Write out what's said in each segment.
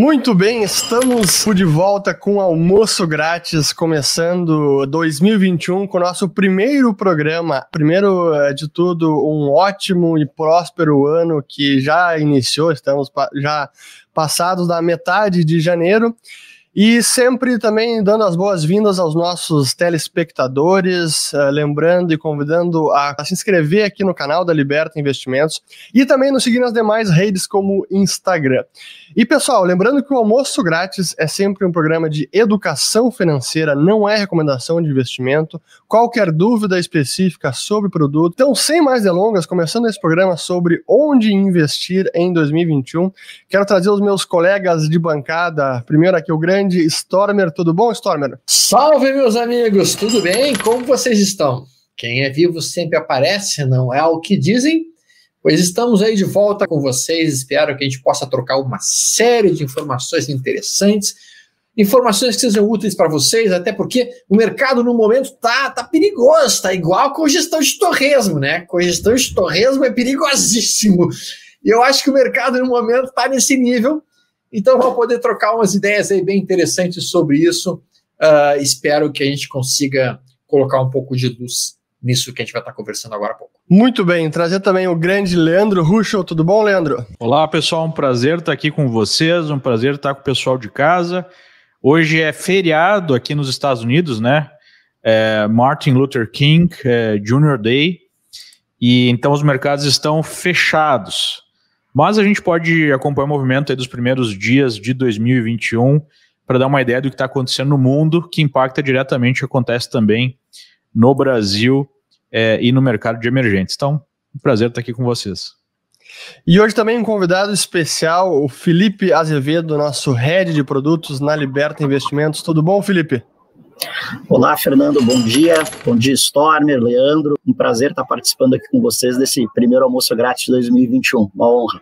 Muito bem, estamos de volta com almoço grátis, começando 2021 com o nosso primeiro programa. Primeiro eh, de tudo, um ótimo e próspero ano que já iniciou, estamos já passados da metade de janeiro. E sempre também dando as boas-vindas aos nossos telespectadores, uh, lembrando e convidando a, se inscrever aqui no canal da Liberta Investimentos e também nos seguir nas demais redes como Instagram. E pessoal, lembrando que o almoço grátis é sempre um programa de educação financeira, não é recomendação de investimento. Qualquer dúvida específica sobre produto. Então, sem mais delongas, começando esse programa sobre onde investir em 2021, quero trazer os meus colegas de bancada. Primeiro aqui o grande Stormer. Tudo bom, Stormer? Salve, meus amigos! Tudo bem? Como vocês estão? Quem é vivo sempre aparece, não é o que dizem? Pois estamos aí de volta com vocês. Espero que a gente possa trocar uma série de informações interessantes, informações que sejam úteis para vocês, até porque o mercado no momento tá, tá perigoso, tá igual com gestão de torresmo, né? Com gestão de torresmo é perigosíssimo. E eu acho que o mercado no momento está nesse nível. Então vamos poder trocar umas ideias aí bem interessantes sobre isso. Uh, espero que a gente consiga colocar um pouco de luz nisso que a gente vai estar conversando agora há pouco. Muito bem, trazer também o grande Leandro Ruschel. Tudo bom, Leandro? Olá, pessoal, um prazer estar aqui com vocês, um prazer estar com o pessoal de casa. Hoje é feriado aqui nos Estados Unidos, né? É Martin Luther King é, Jr. Day, e então os mercados estão fechados. Mas a gente pode acompanhar o movimento dos primeiros dias de 2021 para dar uma ideia do que está acontecendo no mundo, que impacta diretamente o que acontece também no Brasil é, e no mercado de emergentes. Então, um prazer estar aqui com vocês. E hoje também um convidado especial, o Felipe Azevedo, nosso head de produtos na Liberta Investimentos. Tudo bom, Felipe? Olá, Fernando, bom dia. Bom dia, Stormer, Leandro. Um prazer estar participando aqui com vocês desse primeiro almoço grátis de 2021. Uma honra.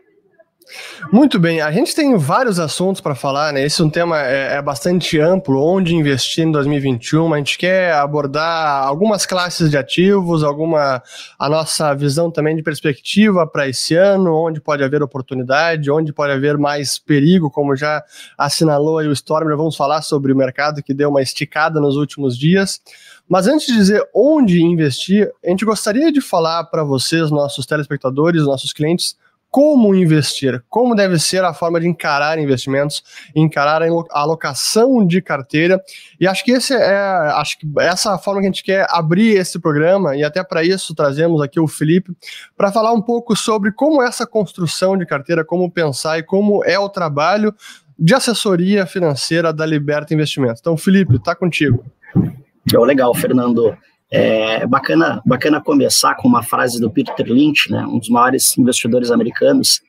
Muito bem, a gente tem vários assuntos para falar, né? Esse é um tema é, é, bastante amplo, onde investir em 2021. A gente quer abordar algumas classes de ativos, alguma a nossa visão também de perspectiva para esse ano, onde pode haver oportunidade, onde pode haver mais perigo, como já assinalou aí o Stormer. Vamos falar sobre o mercado que deu uma esticada nos últimos dias. Mas antes de dizer onde investir, a gente gostaria de falar para vocês, nossos telespectadores, nossos clientes, como investir, como deve ser a forma de encarar investimentos, encarar a alocação de carteira. E acho que esse é, acho que essa é a forma que a gente quer abrir esse programa e até para isso trazemos aqui o Felipe para falar um pouco sobre como essa construção de carteira, como pensar e como é o trabalho de assessoria financeira da Liberta Investimentos. Então, Felipe, está contigo. Legal, Fernando. É bacana, bacana começar com uma frase do Peter Lynch, né, um dos maiores investidores americanos,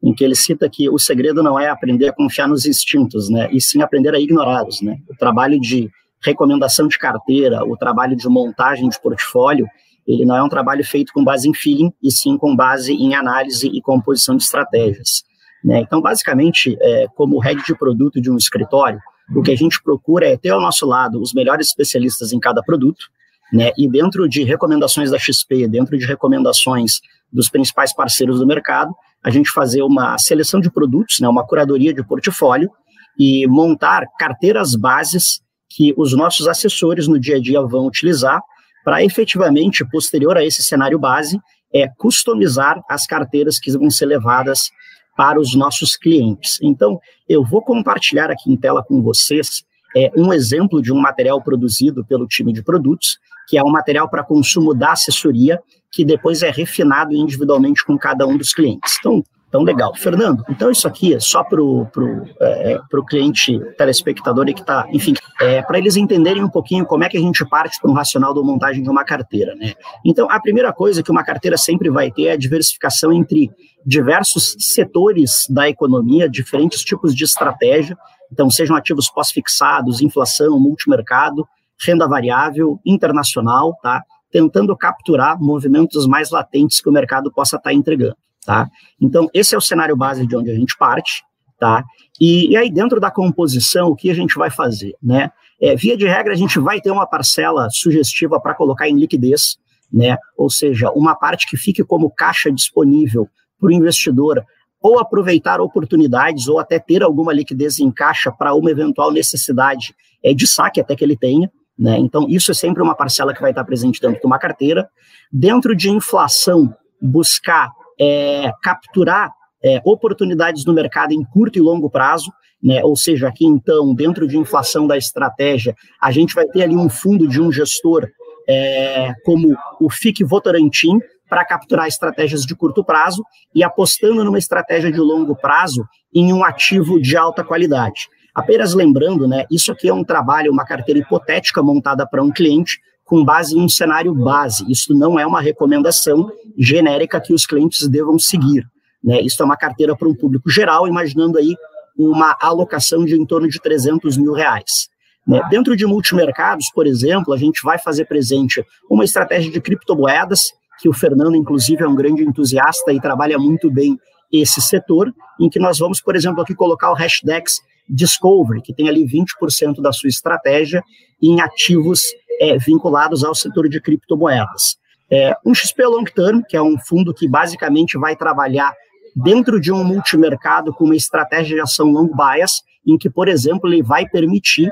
em que ele cita que o segredo não é aprender a confiar nos instintos, né, e sim aprender a ignorá-los. Né. O trabalho de recomendação de carteira, o trabalho de montagem de portfólio, ele não é um trabalho feito com base em feeling, e sim com base em análise e composição de estratégias. Né. Então, basicamente, é, como head de produto de um escritório, o que a gente procura é ter ao nosso lado os melhores especialistas em cada produto, né? E dentro de recomendações da XP, dentro de recomendações dos principais parceiros do mercado, a gente fazer uma seleção de produtos, né, uma curadoria de portfólio e montar carteiras bases que os nossos assessores no dia a dia vão utilizar para efetivamente, posterior a esse cenário base, é customizar as carteiras que vão ser levadas para os nossos clientes. Então, eu vou compartilhar aqui em tela com vocês é, um exemplo de um material produzido pelo time de produtos que é um material para consumo da assessoria, que depois é refinado individualmente com cada um dos clientes. Então, então legal. Fernando, então isso aqui é só para o pro, é, pro cliente telespectador que está, enfim, é, para eles entenderem um pouquinho como é que a gente parte para um racional da montagem de uma carteira. Né? Então, a primeira coisa que uma carteira sempre vai ter é a diversificação entre diversos setores da economia, diferentes tipos de estratégia, então sejam ativos pós-fixados, inflação, multimercado, renda variável internacional, tá? Tentando capturar movimentos mais latentes que o mercado possa estar tá entregando, tá? Então, esse é o cenário base de onde a gente parte, tá? E, e aí, dentro da composição, o que a gente vai fazer, né? É, via de regra, a gente vai ter uma parcela sugestiva para colocar em liquidez, né? Ou seja, uma parte que fique como caixa disponível para o investidor ou aproveitar oportunidades ou até ter alguma liquidez em caixa para uma eventual necessidade é, de saque até que ele tenha. Né? Então, isso é sempre uma parcela que vai estar presente dentro de uma carteira. Dentro de inflação, buscar é, capturar é, oportunidades no mercado em curto e longo prazo, né? ou seja, aqui então, dentro de inflação da estratégia, a gente vai ter ali um fundo de um gestor é, como o FIC Votorantim, para capturar estratégias de curto prazo e apostando numa estratégia de longo prazo em um ativo de alta qualidade. Apenas lembrando, né, isso aqui é um trabalho, uma carteira hipotética montada para um cliente com base em um cenário base. Isso não é uma recomendação genérica que os clientes devam seguir. Né? Isso é uma carteira para um público geral, imaginando aí uma alocação de em torno de 300 mil reais. Né? Dentro de multimercados, por exemplo, a gente vai fazer presente uma estratégia de criptomoedas, que o Fernando, inclusive, é um grande entusiasta e trabalha muito bem esse setor, em que nós vamos, por exemplo, aqui colocar o Hashdex Discovery, que tem ali 20% da sua estratégia em ativos é, vinculados ao setor de criptomoedas. É, um XP Long Term, que é um fundo que basicamente vai trabalhar dentro de um multimercado com uma estratégia de ação long bias, em que, por exemplo, ele vai permitir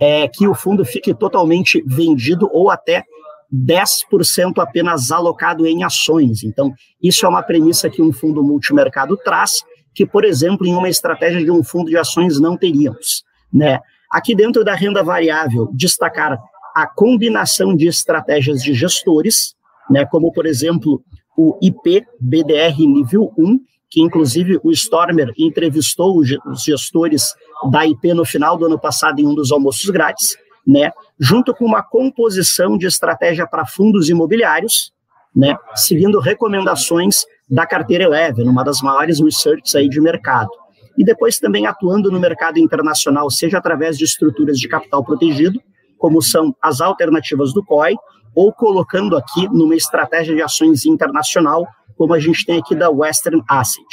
é, que o fundo fique totalmente vendido ou até 10% apenas alocado em ações. Então, isso é uma premissa que um fundo multimercado traz, que, por exemplo, em uma estratégia de um fundo de ações não teríamos. Né? Aqui dentro da renda variável, destacar a combinação de estratégias de gestores, né, como, por exemplo, o IP BDR nível 1, que inclusive o Stormer entrevistou os gestores da IP no final do ano passado em um dos almoços grátis, né, junto com uma composição de estratégia para fundos imobiliários, né, seguindo recomendações da carteira Eleven, uma das maiores researches aí de mercado. E depois também atuando no mercado internacional, seja através de estruturas de capital protegido, como são as alternativas do COI, ou colocando aqui numa estratégia de ações internacional, como a gente tem aqui da Western Asset.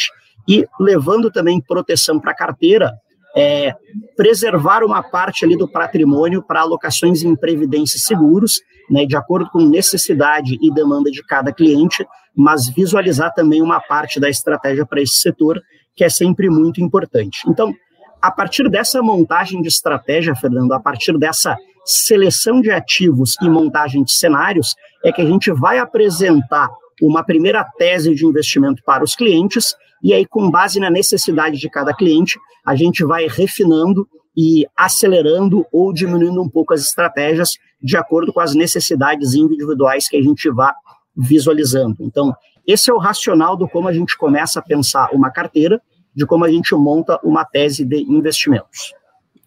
E levando também proteção para a carteira, é, preservar uma parte ali do patrimônio para alocações em previdência e seguros, né, de acordo com necessidade e demanda de cada cliente, mas visualizar também uma parte da estratégia para esse setor, que é sempre muito importante. Então, a partir dessa montagem de estratégia, Fernando, a partir dessa seleção de ativos e montagem de cenários, é que a gente vai apresentar uma primeira tese de investimento para os clientes e aí, com base na necessidade de cada cliente, a gente vai refinando e acelerando ou diminuindo um pouco as estratégias de acordo com as necessidades individuais que a gente vá visualizando. Então, esse é o racional do como a gente começa a pensar uma carteira, de como a gente monta uma tese de investimentos.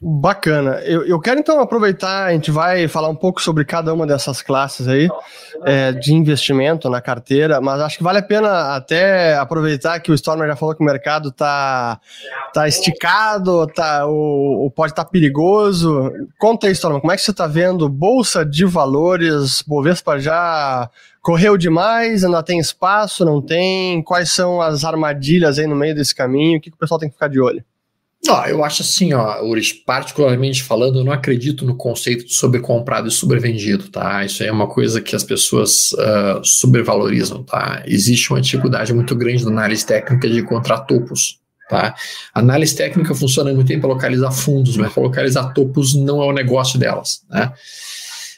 Bacana. Eu, eu quero então aproveitar, a gente vai falar um pouco sobre cada uma dessas classes aí é, de investimento na carteira, mas acho que vale a pena até aproveitar que o Stormer já falou que o mercado tá, tá esticado, tá, o, o pode estar tá perigoso. Conta aí, Stormer, como é que você está vendo Bolsa de Valores, Bovespa já correu demais, ainda tem espaço, não tem? Quais são as armadilhas aí no meio desse caminho? O que, que o pessoal tem que ficar de olho? Não, eu acho assim, ó, Uris, particularmente falando, eu não acredito no conceito de sobrecomprado e sobrevendido, tá? Isso é uma coisa que as pessoas uh, tá? Existe uma dificuldade muito grande na análise técnica de encontrar topos, tá? A análise técnica funciona muito bem para localizar fundos, mas para localizar topos não é o negócio delas, né?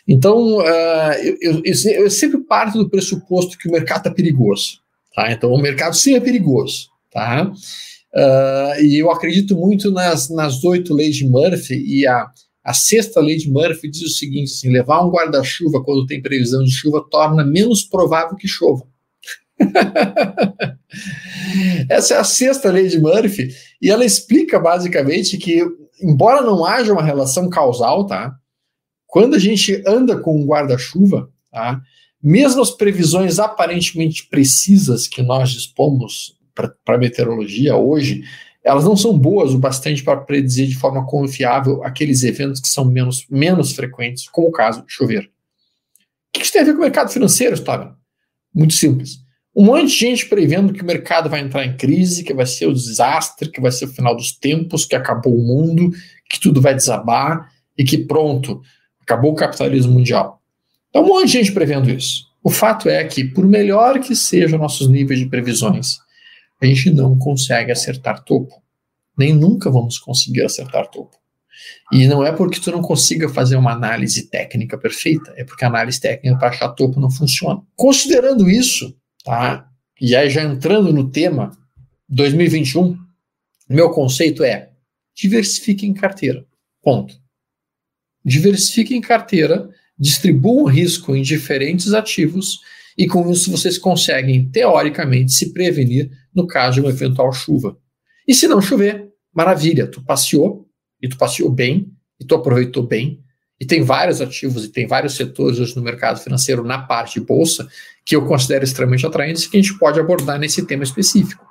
Então, uh, eu, eu, eu sempre parto do pressuposto que o mercado está perigoso, tá? Então, o mercado sim é perigoso, tá? Uh, e eu acredito muito nas, nas oito leis de Murphy, e a, a sexta lei de Murphy diz o seguinte: assim, levar um guarda-chuva quando tem previsão de chuva torna menos provável que chova. Essa é a sexta lei de Murphy, e ela explica basicamente que, embora não haja uma relação causal, tá? Quando a gente anda com um guarda-chuva, tá? Mesmo as previsões aparentemente precisas que nós dispomos para meteorologia hoje, elas não são boas o bastante para predizer de forma confiável aqueles eventos que são menos, menos frequentes, como o caso de chover. O que isso tem a ver com o mercado financeiro, Stava? Muito simples. Um monte de gente prevendo que o mercado vai entrar em crise, que vai ser o desastre, que vai ser o final dos tempos, que acabou o mundo, que tudo vai desabar e que pronto, acabou o capitalismo mundial. Então, um monte de gente prevendo isso. O fato é que, por melhor que sejam nossos níveis de previsões, a gente não consegue acertar topo. Nem nunca vamos conseguir acertar topo. E não é porque tu não consiga fazer uma análise técnica perfeita, é porque a análise técnica para achar topo não funciona. Considerando isso, tá? E aí já entrando no tema 2021, meu conceito é diversifique em carteira. Ponto. Diversifique em carteira, distribua o risco em diferentes ativos e com isso vocês conseguem, teoricamente, se prevenir no caso de uma eventual chuva. E se não chover, maravilha, tu passeou, e tu passeou bem, e tu aproveitou bem, e tem vários ativos e tem vários setores hoje no mercado financeiro na parte de bolsa que eu considero extremamente atraentes e que a gente pode abordar nesse tema específico.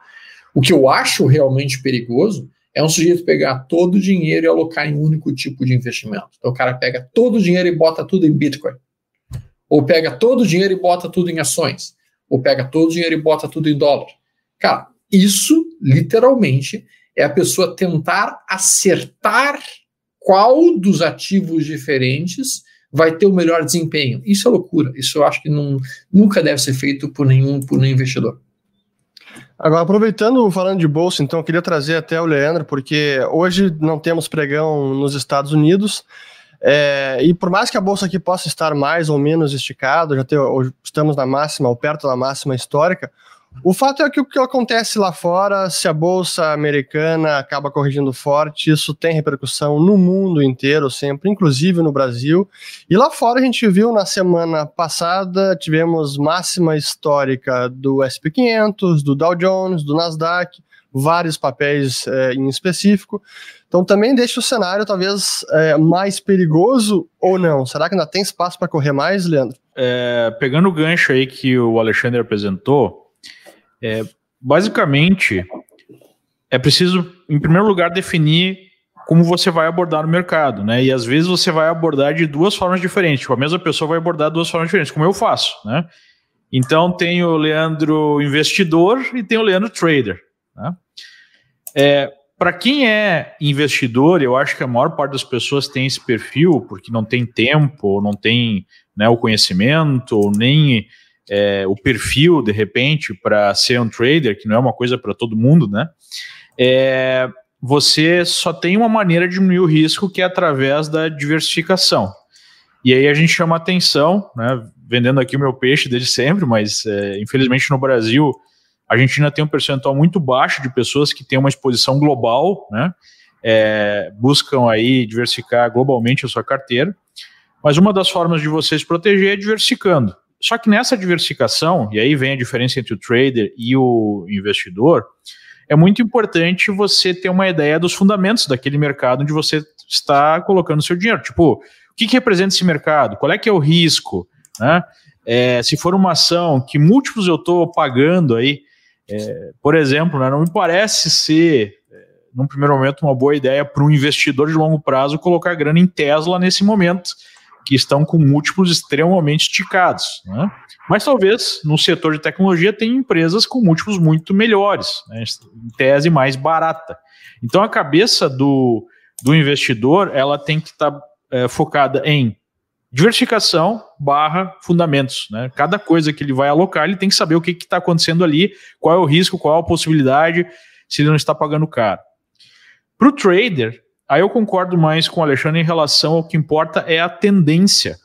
O que eu acho realmente perigoso é um sujeito pegar todo o dinheiro e alocar em um único tipo de investimento. Então o cara pega todo o dinheiro e bota tudo em Bitcoin. Ou pega todo o dinheiro e bota tudo em ações. Ou pega todo o dinheiro e bota tudo em dólar. Cara, isso literalmente é a pessoa tentar acertar qual dos ativos diferentes vai ter o melhor desempenho. Isso é loucura. Isso eu acho que não, nunca deve ser feito por nenhum, por nenhum investidor. Agora, aproveitando, falando de bolsa, então, eu queria trazer até o Leandro, porque hoje não temos pregão nos Estados Unidos, é, e por mais que a bolsa aqui possa estar mais ou menos esticada, já ter, estamos na máxima ou perto da máxima histórica, o fato é que o que acontece lá fora, se a bolsa americana acaba corrigindo forte, isso tem repercussão no mundo inteiro, sempre, inclusive no Brasil. E lá fora a gente viu na semana passada, tivemos máxima histórica do SP500, do Dow Jones, do Nasdaq, vários papéis é, em específico. Então também deixa o cenário talvez é, mais perigoso ou não. Será que ainda tem espaço para correr mais, Leandro? É, pegando o gancho aí que o Alexandre apresentou, é, basicamente, é preciso, em primeiro lugar, definir como você vai abordar o mercado, né? E às vezes você vai abordar de duas formas diferentes. Tipo, a mesma pessoa vai abordar de duas formas diferentes, como eu faço, né? Então tem o Leandro investidor e tem o Leandro trader. Né? É, Para quem é investidor, eu acho que a maior parte das pessoas tem esse perfil porque não tem tempo, não tem né, o conhecimento, ou nem é, o perfil, de repente, para ser um trader, que não é uma coisa para todo mundo, né? É, você só tem uma maneira de diminuir o risco, que é através da diversificação. E aí a gente chama atenção, né? Vendendo aqui o meu peixe desde sempre, mas é, infelizmente no Brasil a gente ainda tem um percentual muito baixo de pessoas que têm uma exposição global, né? É, buscam aí diversificar globalmente a sua carteira. Mas uma das formas de você se proteger é diversificando. Só que nessa diversificação, e aí vem a diferença entre o trader e o investidor, é muito importante você ter uma ideia dos fundamentos daquele mercado onde você está colocando seu dinheiro. Tipo, o que, que representa esse mercado? Qual é que é o risco? Né? É, se for uma ação, que múltiplos eu estou pagando aí, é, por exemplo, né, não me parece ser, é, num primeiro momento, uma boa ideia para um investidor de longo prazo colocar grana em Tesla nesse momento, que estão com múltiplos extremamente esticados. Né? Mas talvez no setor de tecnologia tenha empresas com múltiplos muito melhores, né? em tese mais barata. Então a cabeça do, do investidor ela tem que estar tá, é, focada em diversificação barra fundamentos. Né? Cada coisa que ele vai alocar, ele tem que saber o que está acontecendo ali, qual é o risco, qual é a possibilidade, se ele não está pagando caro. Para o trader, Aí eu concordo mais com o Alexandre em relação ao que importa é a tendência.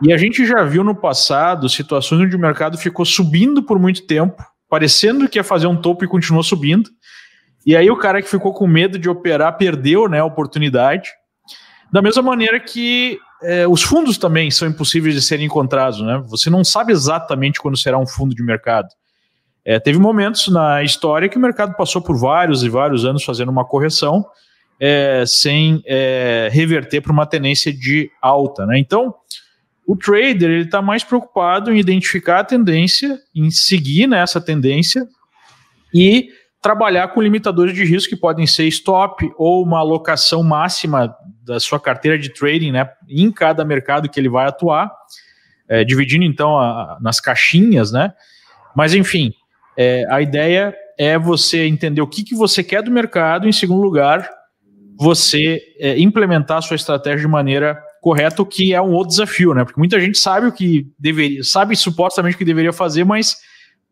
E a gente já viu no passado situações onde o mercado ficou subindo por muito tempo, parecendo que ia fazer um topo e continuou subindo. E aí o cara que ficou com medo de operar perdeu né, a oportunidade. Da mesma maneira que é, os fundos também são impossíveis de serem encontrados. Né? Você não sabe exatamente quando será um fundo de mercado. É, teve momentos na história que o mercado passou por vários e vários anos fazendo uma correção é, sem é, reverter para uma tendência de alta. Né? Então, o trader ele está mais preocupado em identificar a tendência, em seguir nessa tendência e trabalhar com limitadores de risco que podem ser stop ou uma alocação máxima da sua carteira de trading né, em cada mercado que ele vai atuar, é, dividindo então a, nas caixinhas, né? Mas enfim, é, a ideia é você entender o que, que você quer do mercado, em segundo lugar, você é, implementar a sua estratégia de maneira correta, o que é um outro desafio, né? Porque muita gente sabe o que deveria, sabe supostamente o que deveria fazer, mas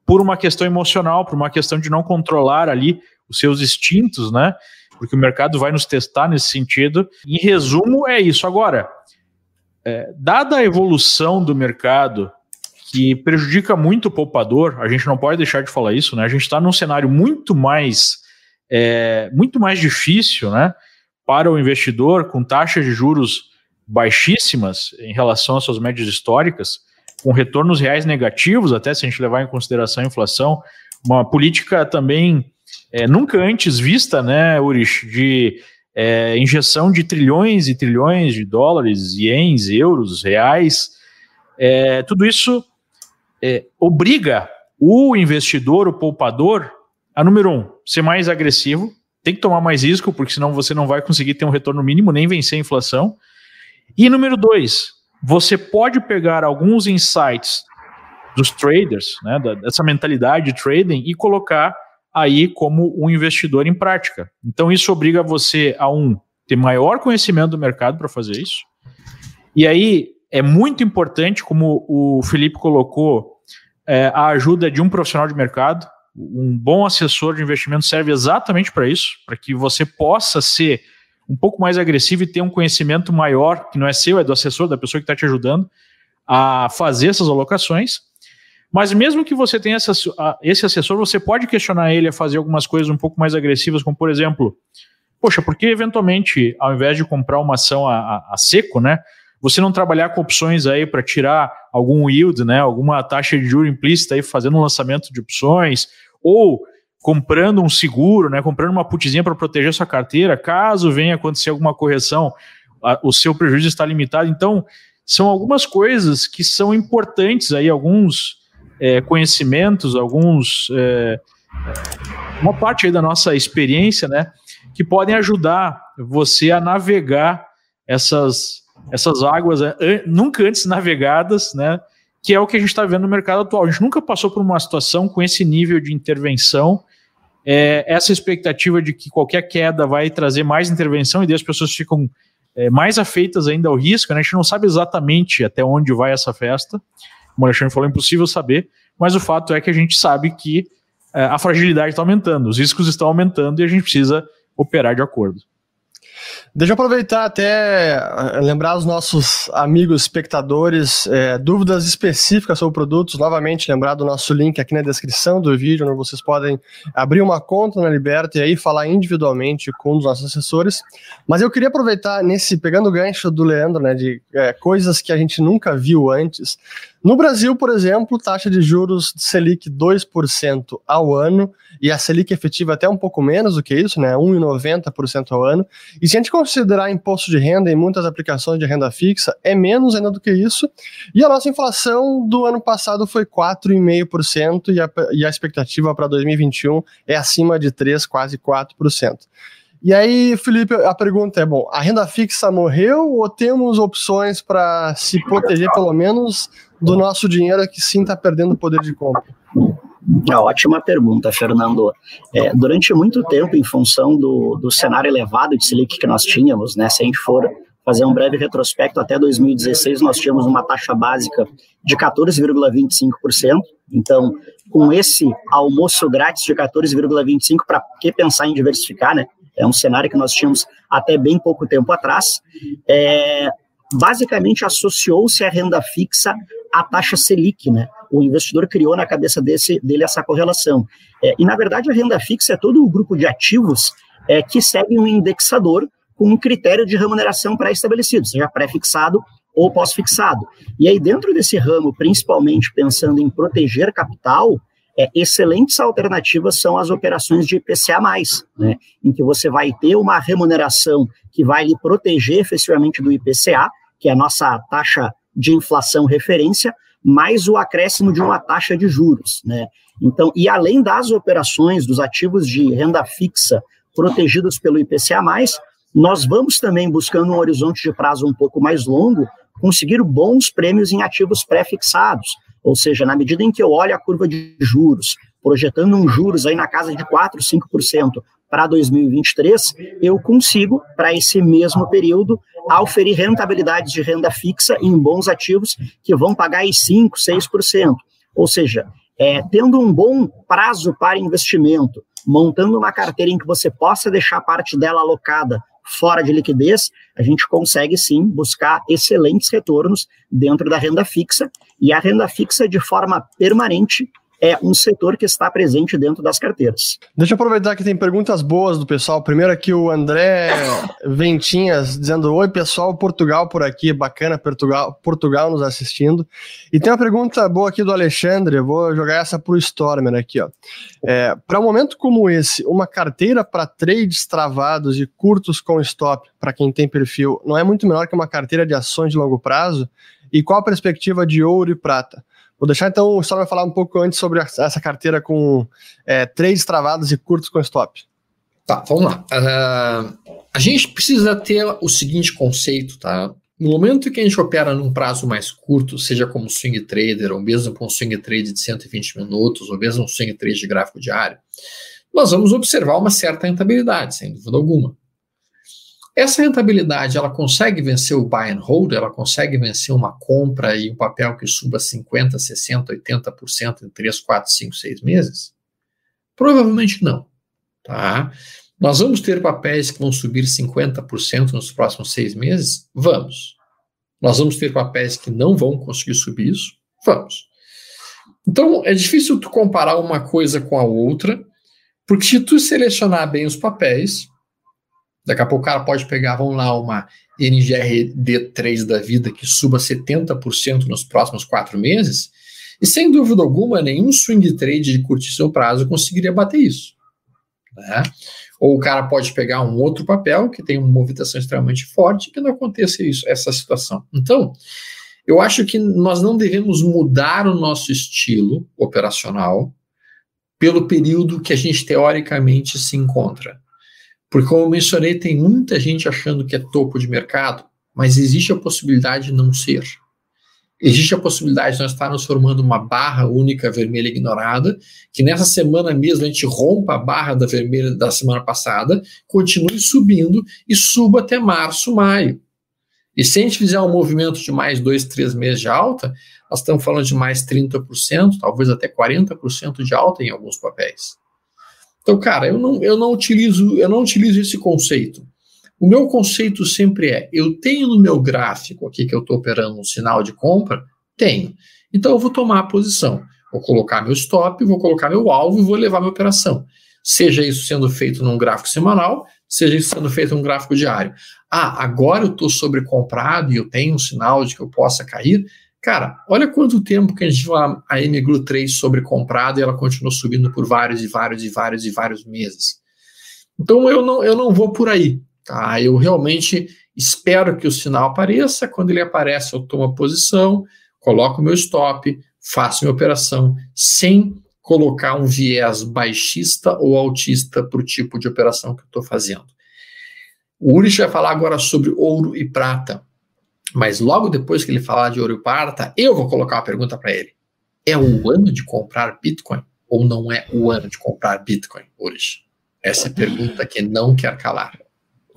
por uma questão emocional, por uma questão de não controlar ali os seus instintos, né? Porque o mercado vai nos testar nesse sentido. Em resumo, é isso. Agora, é, dada a evolução do mercado, que prejudica muito o poupador, a gente não pode deixar de falar isso, né? A gente está num cenário muito mais, é, muito mais difícil, né? Para o investidor, com taxas de juros baixíssimas em relação às suas médias históricas, com retornos reais negativos, até se a gente levar em consideração a inflação, uma política também é, nunca antes vista, né, Urish, de é, injeção de trilhões e trilhões de dólares, ienes, euros, reais. É, tudo isso é, obriga o investidor, o poupador, a número um, ser mais agressivo, tem que tomar mais risco, porque senão você não vai conseguir ter um retorno mínimo, nem vencer a inflação. E número dois, você pode pegar alguns insights dos traders, né, dessa mentalidade de trading e colocar aí como um investidor em prática. Então isso obriga você a um ter maior conhecimento do mercado para fazer isso. E aí é muito importante, como o Felipe colocou, é, a ajuda de um profissional de mercado. Um bom assessor de investimento serve exatamente para isso, para que você possa ser um pouco mais agressivo e ter um conhecimento maior, que não é seu, é do assessor, da pessoa que está te ajudando a fazer essas alocações. Mas mesmo que você tenha esse assessor, você pode questionar ele a fazer algumas coisas um pouco mais agressivas, como por exemplo, poxa, por que eventualmente, ao invés de comprar uma ação a, a, a seco, né, você não trabalhar com opções aí para tirar algum yield, né, alguma taxa de juros implícita aí fazendo um lançamento de opções, ou comprando um seguro, né, comprando uma putzinha para proteger sua carteira, caso venha acontecer alguma correção, a, o seu prejuízo está limitado. Então, são algumas coisas que são importantes aí, alguns é, conhecimentos, alguns é, uma parte aí da nossa experiência, né, que podem ajudar você a navegar essas essas águas é, nunca antes navegadas, né, que é o que a gente está vendo no mercado atual. A gente nunca passou por uma situação com esse nível de intervenção, é, essa expectativa de que qualquer queda vai trazer mais intervenção e daí as pessoas ficam é, mais afeitas ainda ao risco. Né? A gente não sabe exatamente até onde vai essa festa. Como o Alexandre falou, é impossível saber, mas o fato é que a gente sabe que é, a fragilidade está aumentando, os riscos estão aumentando e a gente precisa operar de acordo. Deixa eu aproveitar até eh, lembrar os nossos amigos espectadores é, dúvidas específicas sobre produtos. Novamente, lembrar do nosso link aqui na descrição do vídeo, onde vocês podem abrir uma conta na Liberta e aí falar individualmente com um dos nossos assessores. Mas eu queria aproveitar nesse, pegando o gancho do Leandro, né, de é, coisas que a gente nunca viu antes. No Brasil, por exemplo, taxa de juros Selic 2% ao ano, e a Selic efetiva até um pouco menos do que isso, né? 1,90% ao ano. E se a gente considerar imposto de renda em muitas aplicações de renda fixa, é menos ainda do que isso. E a nossa inflação do ano passado foi 4,5%, e a, e a expectativa para 2021 é acima de 3%, quase 4%. E aí, Felipe, a pergunta é: bom, a renda fixa morreu ou temos opções para se proteger, pelo menos, do nosso dinheiro que sim está perdendo poder de compra? É, ótima pergunta, Fernando. É, durante muito tempo, em função do, do cenário elevado de Selic que nós tínhamos, né, se a gente for fazer um breve retrospecto, até 2016 nós tínhamos uma taxa básica de 14,25%. Então, com esse almoço grátis de 14,25%, para que pensar em diversificar, né? É um cenário que nós tínhamos até bem pouco tempo atrás. É, basicamente associou-se a renda fixa à taxa Selic, né? O investidor criou na cabeça desse, dele essa correlação. É, e, na verdade, a renda fixa é todo um grupo de ativos é, que segue um indexador com um critério de remuneração pré-estabelecido, seja pré-fixado ou pós-fixado. E aí, dentro desse ramo, principalmente pensando em proteger capital, é, excelentes alternativas são as operações de IPCA+, né, em que você vai ter uma remuneração que vai lhe proteger efetivamente do IPCA, que é a nossa taxa de inflação referência, mais o acréscimo de uma taxa de juros. Né? Então, e além das operações dos ativos de renda fixa protegidos pelo IPCA+, nós vamos também buscando um horizonte de prazo um pouco mais longo, conseguir bons prêmios em ativos pré-fixados, ou seja, na medida em que eu olho a curva de juros, projetando um juros aí na casa de 4, 5% para 2023, eu consigo, para esse mesmo período, oferir rentabilidades de renda fixa em bons ativos que vão pagar aí 5, 6%. Ou seja, é, tendo um bom prazo para investimento, montando uma carteira em que você possa deixar parte dela alocada fora de liquidez, a gente consegue sim buscar excelentes retornos dentro da renda fixa, e a renda fixa de forma permanente é um setor que está presente dentro das carteiras. Deixa eu aproveitar que tem perguntas boas do pessoal. Primeiro aqui o André Ventinhas dizendo: Oi, pessoal, Portugal por aqui, bacana, Portugal, Portugal nos assistindo. E tem uma pergunta boa aqui do Alexandre, vou jogar essa para o Stormer aqui. ó. É, para um momento como esse, uma carteira para trades travados e curtos com stop, para quem tem perfil, não é muito menor que uma carteira de ações de longo prazo? E qual a perspectiva de ouro e prata? Vou deixar então o Stormer falar um pouco antes sobre essa carteira com é, trades travados e curtos com stop. Tá, vamos lá. Uh, a gente precisa ter o seguinte conceito, tá? No momento que a gente opera num prazo mais curto, seja como swing trader, ou mesmo com um swing trade de 120 minutos, ou mesmo um swing trade de gráfico diário, nós vamos observar uma certa rentabilidade, sem dúvida alguma. Essa rentabilidade, ela consegue vencer o buy and hold? Ela consegue vencer uma compra e um papel que suba 50%, 60%, 80% em 3, 4, 5, 6 meses? Provavelmente não. Tá? Nós vamos ter papéis que vão subir 50% nos próximos seis meses? Vamos. Nós vamos ter papéis que não vão conseguir subir isso? Vamos. Então, é difícil tu comparar uma coisa com a outra, porque se tu selecionar bem os papéis, Daqui a pouco o cara pode pegar, vamos lá, uma NGRD3 da vida que suba 70% nos próximos quatro meses, e sem dúvida alguma, nenhum swing trade de curtíssimo prazo conseguiria bater isso. Né? Ou o cara pode pegar um outro papel que tem uma movimentação extremamente forte que não aconteça isso, essa situação. Então, eu acho que nós não devemos mudar o nosso estilo operacional pelo período que a gente teoricamente se encontra. Porque, como eu mencionei, tem muita gente achando que é topo de mercado, mas existe a possibilidade de não ser. Existe a possibilidade de nós estarmos formando uma barra única vermelha ignorada, que nessa semana mesmo a gente rompa a barra da vermelha da semana passada, continue subindo e suba até março, maio. E se a gente fizer um movimento de mais dois, três meses de alta, nós estamos falando de mais 30%, talvez até 40% de alta em alguns papéis. Então, cara, eu não, eu não utilizo, eu não utilizo esse conceito. O meu conceito sempre é: eu tenho no meu gráfico aqui que eu estou operando um sinal de compra? Tenho. Então eu vou tomar a posição. Vou colocar meu stop, vou colocar meu alvo e vou levar minha operação. Seja isso sendo feito num gráfico semanal, seja isso sendo feito num gráfico diário. Ah, agora eu estou sobrecomprado e eu tenho um sinal de que eu possa cair. Cara, olha quanto tempo que a gente viu a, a MGLU 3 sobrecomprada e ela continuou subindo por vários e vários e vários e vários meses. Então eu não, eu não vou por aí. Tá? Eu realmente espero que o sinal apareça. Quando ele aparece, eu tomo a posição, coloco o meu stop, faço minha operação sem colocar um viés baixista ou altista para o tipo de operação que eu estou fazendo. O Ulrich vai falar agora sobre ouro e prata. Mas logo depois que ele falar de ouro e prata, eu vou colocar uma pergunta para ele. É o ano de comprar Bitcoin ou não é o ano de comprar Bitcoin hoje? Essa é a pergunta que não quer calar.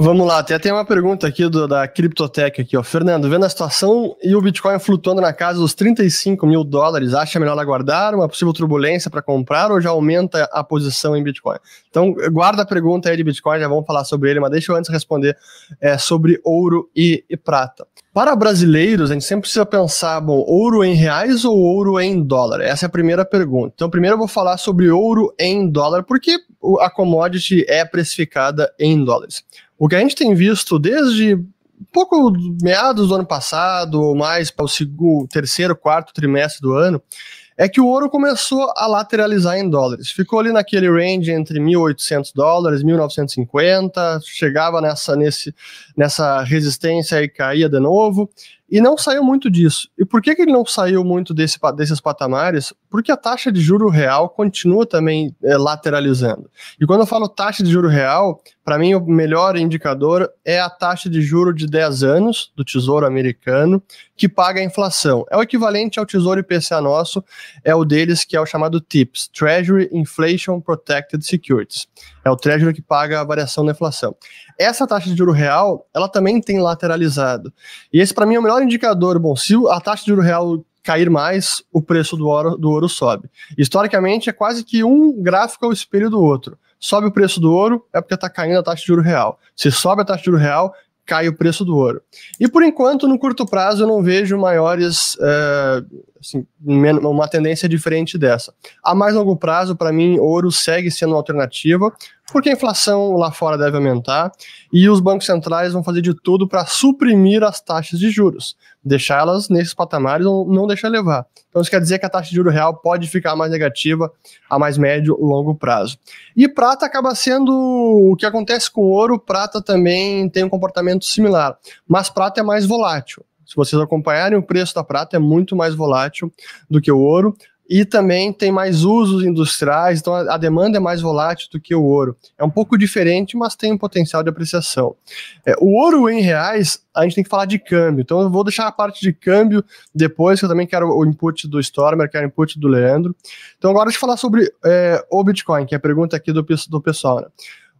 Vamos lá, até tem uma pergunta aqui do, da Criptotech aqui, ó. Fernando, vendo a situação e o Bitcoin flutuando na casa dos 35 mil dólares, acha melhor aguardar uma possível turbulência para comprar ou já aumenta a posição em Bitcoin? Então, guarda a pergunta aí de Bitcoin, já vamos falar sobre ele, mas deixa eu antes responder é, sobre ouro e, e prata. Para brasileiros, a gente sempre precisa pensar, bom, ouro em reais ou ouro em dólar? Essa é a primeira pergunta. Então, primeiro eu vou falar sobre ouro em dólar, porque a commodity é precificada em dólares. O que a gente tem visto desde pouco meados do ano passado, ou mais para o segundo, terceiro, quarto trimestre do ano, é que o ouro começou a lateralizar em dólares. Ficou ali naquele range entre 1.800 dólares, 1.950, chegava nessa, nesse, nessa resistência e caía de novo e não saiu muito disso. E por que, que ele não saiu muito desse, desses patamares? Porque a taxa de juro real continua também é, lateralizando. E quando eu falo taxa de juro real, para mim o melhor indicador é a taxa de juro de 10 anos do Tesouro Americano, que paga a inflação. É o equivalente ao Tesouro IPCA nosso, é o deles que é o chamado TIPS, Treasury Inflation Protected Securities. É o Treasury que paga a variação da inflação. Essa taxa de juro real, ela também tem lateralizado. E esse para mim é o melhor indicador. Bom, se a taxa de juro real cair mais, o preço do ouro, do ouro sobe. Historicamente, é quase que um gráfico ao espelho do outro. Sobe o preço do ouro, é porque está caindo a taxa de juro real. Se sobe a taxa de juro real, cai o preço do ouro. E por enquanto, no curto prazo, eu não vejo maiores, é, assim, uma tendência diferente dessa. A mais longo prazo, para mim, ouro segue sendo uma alternativa, porque a inflação lá fora deve aumentar e os bancos centrais vão fazer de tudo para suprimir as taxas de juros, deixá-las nesses patamares ou não deixar levar. Então isso quer dizer que a taxa de juros real pode ficar mais negativa a mais médio longo prazo. E prata acaba sendo o que acontece com ouro, prata também tem um comportamento similar, mas prata é mais volátil. Se vocês acompanharem, o preço da prata é muito mais volátil do que o ouro e também tem mais usos industriais, então a, demanda é mais volátil do que o ouro. É um pouco diferente, mas tem um potencial de apreciação. É, o ouro em reais, a gente tem que falar de câmbio, então eu vou deixar a parte de câmbio depois, que eu também quero o input do Stormer, quero o input do Leandro. Então agora deixa eu falar sobre é, o Bitcoin, que é a pergunta aqui do, do pessoal. Né?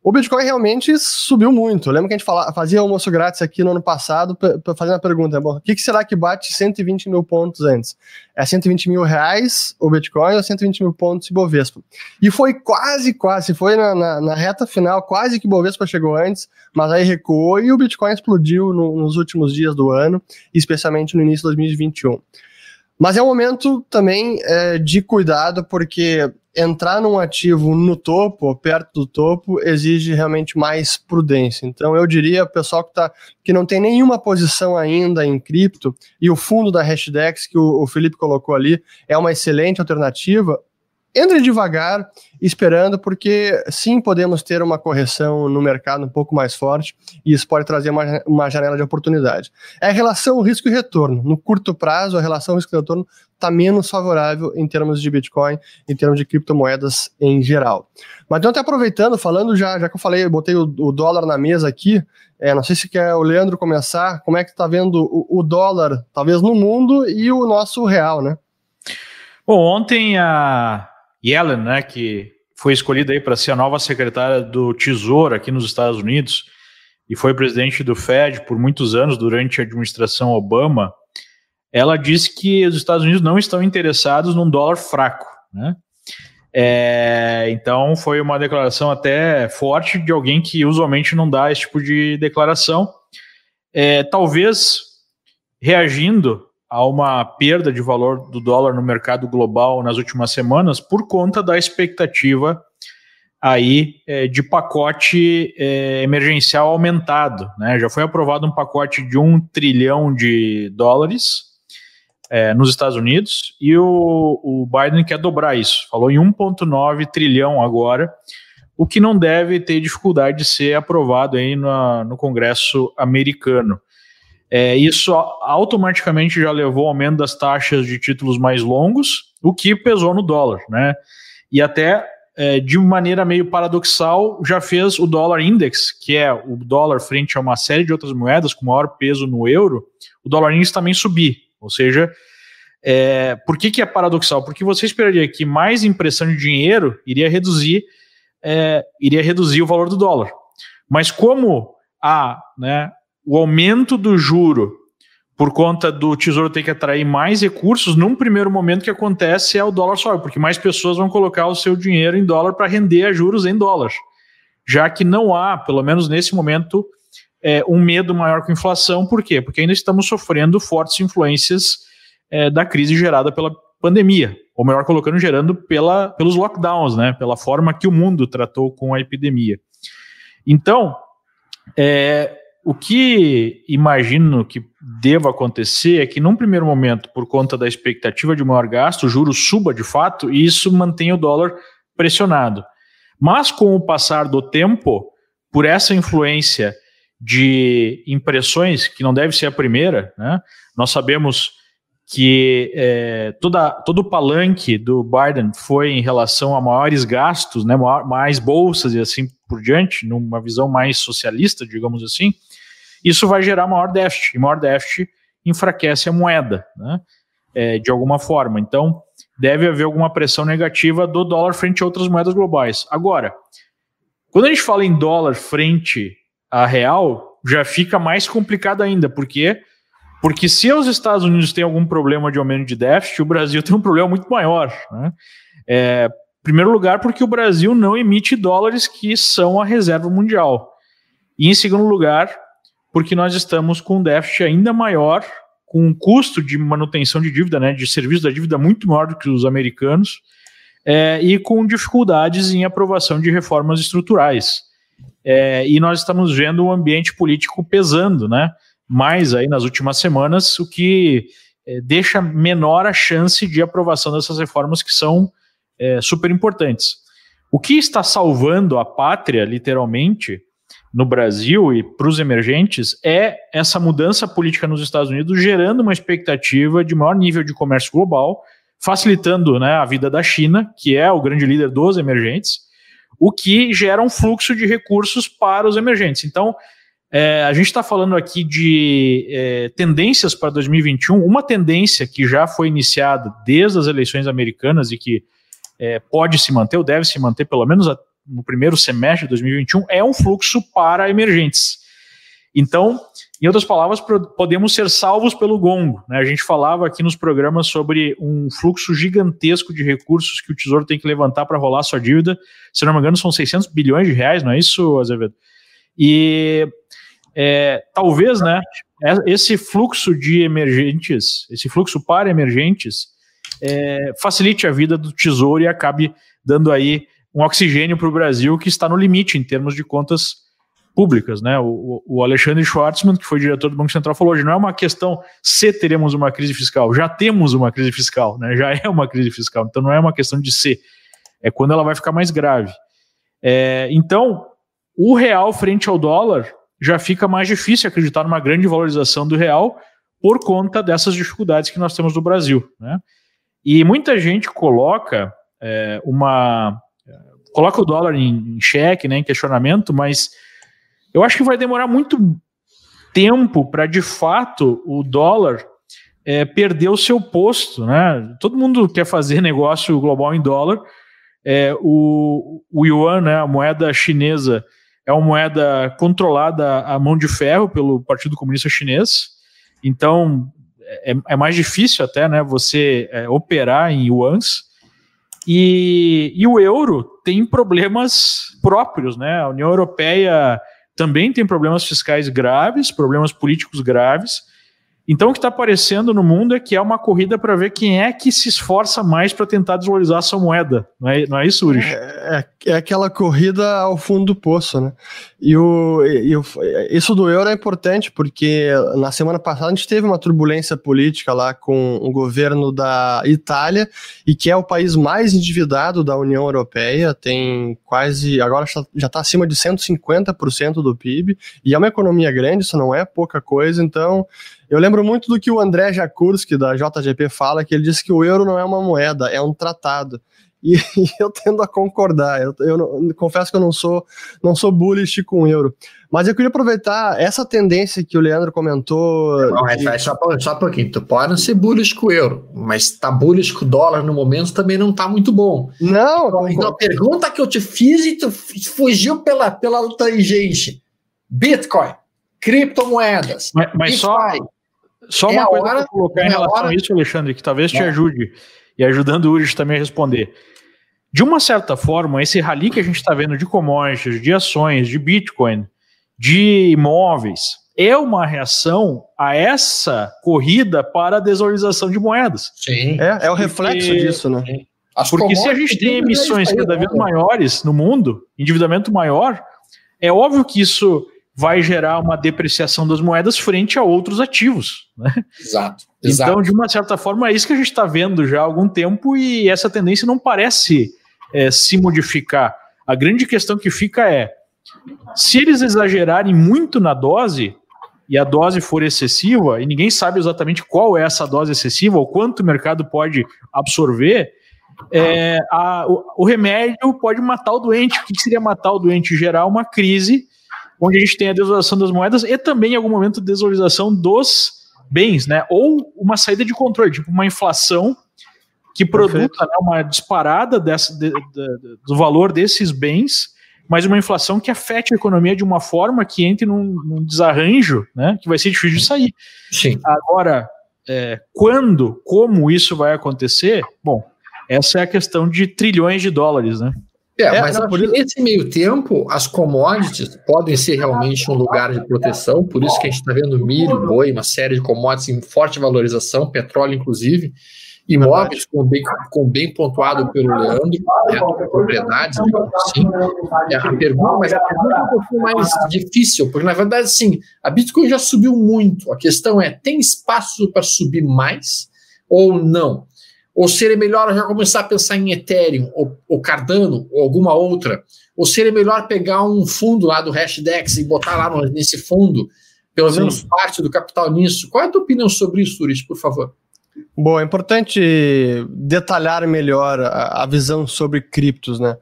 O Bitcoin realmente subiu muito. Lembra que a gente fala, fazia almoço grátis aqui no ano passado, fazendo a pergunta: bom, o que, que, será que bate 120 mil pontos antes? É 120 mil reais o Bitcoin ou 120 mil pontos o Bovespa? E foi quase, quase, foi na, na, na reta final, quase que Bovespa chegou antes, mas aí recuou e o Bitcoin explodiu no, nos últimos dias do ano, especialmente no início de 2021. Mas é um momento também é, de cuidado, porque entrar num ativo no topo, perto do topo, exige realmente mais prudência. Então eu diria, pessoal que, tá, que não tem nenhuma posição ainda em cripto, e o fundo da Hashdex que o, o Felipe colocou ali é uma excelente alternativa, entre devagar, esperando, porque sim, podemos ter uma correção no mercado um pouco mais forte e isso pode trazer uma, uma janela de oportunidade. É a relação risco e retorno. No curto prazo, a relação risco e retorno está menos favorável em termos de Bitcoin, em termos de criptomoedas em geral. Mas então, até aproveitando, falando já, já que eu falei, eu botei o, o dólar na mesa aqui, é, não sei se quer o Leandro começar, como é que está vendo o, o dólar, talvez no mundo, e o nosso real, né? Bom, ontem a Yellen, né, que foi escolhida aí para ser a nova secretária do Tesouro aqui nos Estados Unidos e foi presidente do Fed por muitos anos durante a administração Obama, ela disse que os Estados Unidos não estão interessados num dólar fraco, né? É, então foi uma declaração até forte de alguém que usualmente não dá esse tipo de declaração. É, talvez reagindo a uma perda de valor do dólar no mercado global nas últimas semanas por conta da expectativa aí é, de pacote é, emergencial aumentado. Né? Já foi aprovado um pacote de um trilhão de dólares é, nos Estados Unidos e o, o Biden quer dobrar isso. Falou em 1,9 trilhão agora, o que não deve ter dificuldade de ser aprovado aí no, no Congresso americano. É, isso automaticamente já levou ao aumento das taxas de títulos mais longos, o que pesou no dólar, né? E até é, de maneira meio paradoxal já fez o dólar index, que é o dólar frente a uma série de outras moedas com maior peso no euro, o dólar index também subir. Ou seja, é, por que, que é paradoxal? Porque você esperaria que mais impressão de dinheiro iria reduzir, é, iria reduzir o valor do dólar. Mas como a, né, o aumento do juro por conta do tesouro ter que atrair mais recursos, num primeiro momento que acontece é o dólar sobe, porque mais pessoas vão colocar o seu dinheiro em dólar para render a juros em dólar. Já que não há, pelo menos nesse momento, é, um medo maior com inflação. Por quê? Porque ainda estamos sofrendo fortes influências é, da crise gerada pela pandemia, ou melhor colocando, gerando pela, pelos lockdowns, né, pela forma que o mundo tratou com a epidemia. Então, é, o que imagino que deva acontecer é que, num primeiro momento, por conta da expectativa de maior gasto, o juro suba de fato e isso mantém o dólar pressionado. Mas, com o passar do tempo, por essa influência de impressões, que não deve ser a primeira, né? nós sabemos que é, toda, todo o palanque do Biden foi em relação a maiores gastos, né, mais bolsas e assim por diante, numa visão mais socialista, digamos assim, isso vai gerar maior déficit, e maior déficit enfraquece a moeda, né, é, de alguma forma. Então, deve haver alguma pressão negativa do dólar frente a outras moedas globais. Agora, quando a gente fala em dólar frente a real, já fica mais complicado ainda, porque Porque se os Estados Unidos têm algum problema de aumento de déficit, o Brasil tem um problema muito maior. Né? É, em primeiro lugar, porque o Brasil não emite dólares que são a reserva mundial. E em segundo lugar, porque nós estamos com um déficit ainda maior, com um custo de manutenção de dívida, né, de serviço da dívida muito maior do que os americanos, é, e com dificuldades em aprovação de reformas estruturais. É, e nós estamos vendo o ambiente político pesando, né? Mais aí nas últimas semanas, o que é, deixa menor a chance de aprovação dessas reformas que são é, super importantes. O que está salvando a pátria, literalmente, no Brasil e para os emergentes é essa mudança política nos Estados Unidos, gerando uma expectativa de maior nível de comércio global, facilitando né, a vida da China, que é o grande líder dos emergentes, o que gera um fluxo de recursos para os emergentes. Então, é, a gente está falando aqui de é, tendências para 2021, uma tendência que já foi iniciada desde as eleições americanas e que é, pode se manter, ou deve se manter pelo menos no primeiro semestre de 2021, é um fluxo para emergentes. Então, em outras palavras, podemos ser salvos pelo gongo. Né? A gente falava aqui nos programas sobre um fluxo gigantesco de recursos que o Tesouro tem que levantar para rolar sua dívida. Se não me engano, são 600 bilhões de reais, não é isso, Azevedo? E é, talvez, né, é, esse fluxo de emergentes, esse fluxo para emergentes, é, facilite a vida do Tesouro e acabe dando aí um oxigênio para o Brasil que está no limite em termos de contas públicas, né? O, o, Alexandre Schwartzman, que foi diretor do Banco Central, falou hoje não é uma questão se teremos uma crise fiscal, já temos uma crise fiscal, né? Já é uma crise fiscal, então não é uma questão de ser, é quando ela vai ficar mais grave. É, então, o real frente ao dólar já fica mais difícil acreditar numa grande valorização do real por conta dessas dificuldades que nós temos no Brasil, né? E muita gente coloca é, uma coloca o dólar em, em xeque, né, em questionamento, mas eu acho que vai demorar muito tempo para, de fato, o dólar é, perder o seu posto. Né? Todo mundo quer fazer negócio global em dólar. É, o, o yuan, né, a moeda chinesa, é uma moeda controlada à mão de ferro pelo Partido Comunista Chinês. Então, é, é mais difícil até né, você é, operar em yuans. E, e o euro tem problemas próprios. Né? A União Europeia também tem problemas fiscais graves, problemas políticos graves. Então, o que está aparecendo no mundo é que é uma corrida para ver quem é que se esforça mais para tentar desvalorizar sua moeda. Não é, não é isso, Uri? É, é, é, aquela corrida ao fundo do poço, né? E, o, e o, isso do euro é importante porque na semana passada a gente teve uma turbulência política lá com o governo da Itália e que é o país mais endividado da União Europeia, tem quase, agora já está acima de 150% do PIB e é uma economia grande, isso não é pouca coisa, então eu lembro muito do que o André Jakurski, da JGP, fala, que ele disse que o euro não é uma moeda, é um tratado. E, e eu tendo a concordar. Eu, eu confesso que eu não sou, não sou bullish com o euro. Mas eu queria aproveitar essa tendência que o Leandro comentou. Não, de... é, só, só um pouquinho. Tu pode não ser bullish com o euro, mas tá bullish com o dólar no momento também não tá muito bom. Não, então, então a pergunta que eu te fiz e tu fugiu pela, pela tangente. Bitcoin, criptomoedas. Mas, mas só, só é uma coisa para colocar em é relação hora... a isso, Alexandre, que talvez te é. ajude, e ajudando o Urge também a responder. De uma certa forma, esse rally que a gente está vendo de commodities, de ações, de Bitcoin, de imóveis, é uma reação a essa corrida para a desvalorização de moedas. Sim. É, é o reflexo Porque, disso, né? Porque se a gente tem emissões cada vez maiores no mundo, endividamento maior, é óbvio que isso vai gerar uma depreciação das moedas frente a outros ativos. Né? Exato, exato. Então, de uma certa forma, é isso que a gente está vendo já há algum tempo e essa tendência não parece é, se modificar. A grande questão que fica é: se eles exagerarem muito na dose e a dose for excessiva, e ninguém sabe exatamente qual é essa dose excessiva ou quanto o mercado pode absorver, é, a, o, o, remédio pode matar o doente. O que seria matar o doente? Gerar uma crise onde a gente tem a desvalorização das moedas e também, em algum momento, a desvalorização dos bens, né? Ou uma saída de controle, tipo uma inflação que produza né, uma disparada dessa, de, de, do valor desses bens, mas uma inflação que afete a economia de uma forma que entre num, num desarranjo, né, que vai ser difícil de sair. Sim. Agora, é, quando, como isso vai acontecer? Bom, essa é a questão de trilhões de dólares, né? É, é mas não, nesse meio tempo, as commodities podem ser realmente um lugar de proteção, por isso que a gente está vendo milho, boi, uma série de commodities em forte valorização, petróleo inclusive, imóveis com bem, com bem pontuado pelo Leandro, né, propriedades, assim. É a pergunta, mas a pergunta é um pouquinho mais difícil, porque na verdade, sim, a Bitcoin já subiu muito. A questão é: tem espaço para subir mais ou não? Ou seria melhor já começar a pensar em Ethereum, ou, ou Cardano, ou alguma outra? Ou seria melhor pegar um fundo lá do Hashdex e botar lá no, nesse fundo, pelo Sim. menos parte do capital nisso? Qual é a tua opinião sobre isso, Turis, por favor? Bom, é importante detalhar melhor a, a visão sobre criptos, né?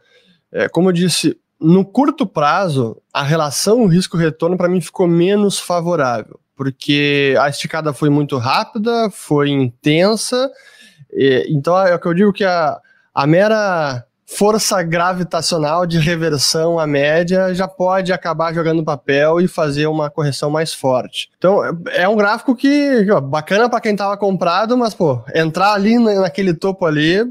É, como eu disse, no curto prazo, a relação risco-retorno para mim ficou menos favorável, porque a esticada foi muito rápida, foi intensa, e, então é o que eu digo que a, a mera força gravitacional de reversão à média já pode acabar jogando papel e fazer uma correção mais forte. Então, é um gráfico que ó, bacana para quem estava comprado, mas pô, entrar ali naquele topo ali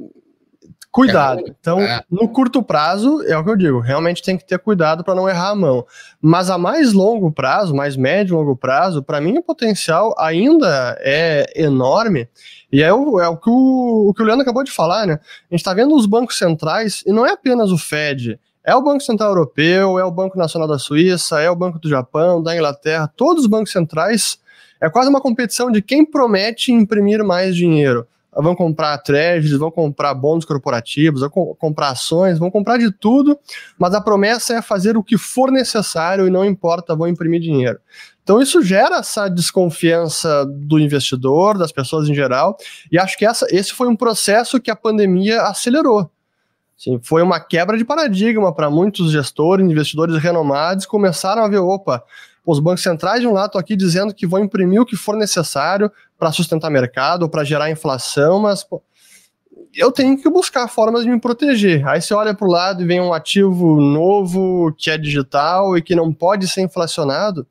Cuidado. É, então, é. no curto prazo, é o que eu digo, realmente tem que ter cuidado para não errar a mão. Mas a mais longo prazo, mais médio e longo prazo, para mim o potencial ainda é enorme. E é o, é o, que o, o que o Leandro acabou de falar, né? A gente está vendo os bancos centrais, e não é apenas o Fed, é o Banco Central Europeu, é o Banco Nacional da Suíça, é o Banco do Japão, da Inglaterra, todos os bancos centrais. É quase uma competição de quem promete imprimir mais dinheiro vão comprar treasuries, vão comprar bônus corporativos, vão comprar ações, vão comprar de tudo, mas a promessa é fazer o que for necessário e não importa, vão imprimir dinheiro. Então isso gera essa desconfiança do investidor, das pessoas em geral, e acho que essa, esse foi um processo que a pandemia acelerou. Assim, foi uma quebra de paradigma para muitos gestores, investidores renomados, começaram a ver, opa, os bancos centrais de um lado estão aqui dizendo que vão imprimir o que for necessário para sustentar mercado, para gerar inflação, mas pô, eu tenho que buscar formas de me proteger. Aí você olha para o lado e vem um ativo novo que é digital e que não pode ser inflacionado.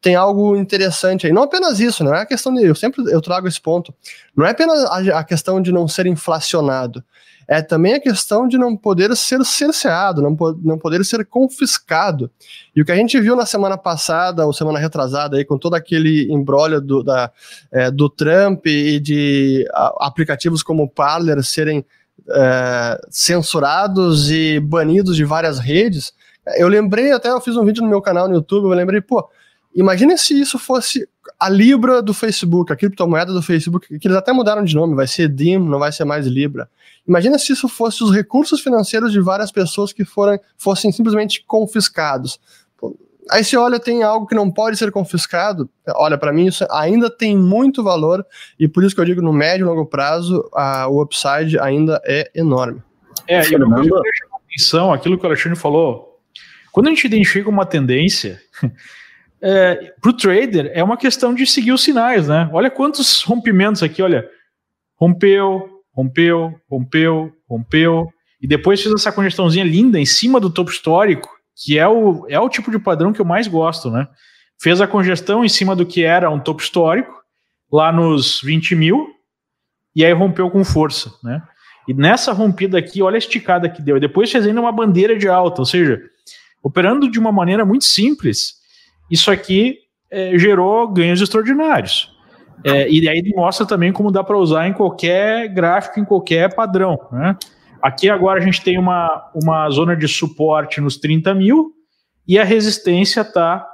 Tem algo interessante aí. Não apenas isso, não é a questão de. Eu sempre eu trago esse ponto. Não é apenas a, a questão de não ser inflacionado é também a questão de não poder ser cerceado, não, não poder ser confiscado. E o que a gente viu na semana passada, ou semana retrasada, aí, com todo aquele embrólio do, da, é, do Trump e de a, aplicativos como o Parler serem é, censurados e banidos de várias redes, eu lembrei, até eu fiz um vídeo no meu canal no YouTube, eu lembrei, pô, imagine se isso fosse a Libra do Facebook, a criptomoeda do Facebook, que eles até mudaram de nome, vai ser DIM, não vai ser mais Libra. Imagina se isso fosse os recursos financeiros de várias pessoas que foram, fossem simplesmente confiscados. Aí você olha, tem algo que não pode ser confiscado. Olha, para mim isso ainda tem muito valor e por isso que eu digo no médio e longo prazo a, o upside ainda é enorme. É, e que atenção, aquilo que o Alexandre falou, quando a gente identifica uma tendência, é, para o trader é uma questão de seguir os sinais, né? Olha quantos rompimentos aqui, olha, rompeu, rompeu, rompeu, rompeu, e depois fez essa congestãozinha linda em cima do topo histórico, que é o, é o tipo de padrão que eu mais gosto, né? Fez a congestão em cima do que era um topo histórico, lá nos 20 mil, e aí rompeu com força, né? E nessa rompida aqui, olha a esticada que deu. E depois fez ainda uma bandeira de alta, ou seja, operando de uma maneira muito simples, isso aqui é, gerou ganhos extraordinários. É, e aí mostra também como dá para usar em qualquer gráfico, em qualquer padrão. Né? Aqui agora a gente tem uma, uma zona de suporte nos 30 mil e a resistência está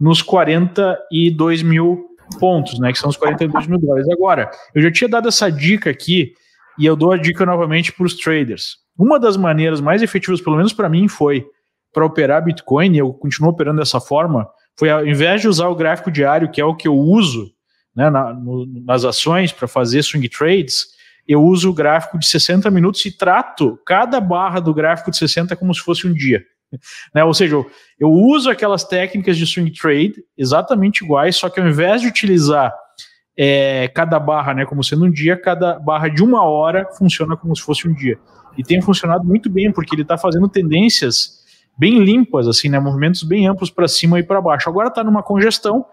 nos 42 mil pontos, né? Que são os 42 mil dólares. Agora, eu já tinha dado essa dica aqui e eu dou a dica novamente para os traders. Uma das maneiras mais efetivas, pelo menos para mim, foi para operar Bitcoin, e eu continuo operando dessa forma, foi ao invés de usar o gráfico diário, que é o que eu uso né, na, no, nas ações para fazer swing trades, eu uso o gráfico de 60 minutos e trato cada barra do gráfico de 60 como se fosse um dia. Né? Ou seja, eu, eu uso aquelas técnicas de swing trade exatamente iguais, só que ao invés de utilizar é, cada barra né, como sendo um dia, cada barra de uma hora funciona como se fosse um dia. E tem funcionado muito bem, porque ele está fazendo tendências bem limpas, assim, né? Movimentos bem amplos para cima e para baixo. Agora está numa congestão,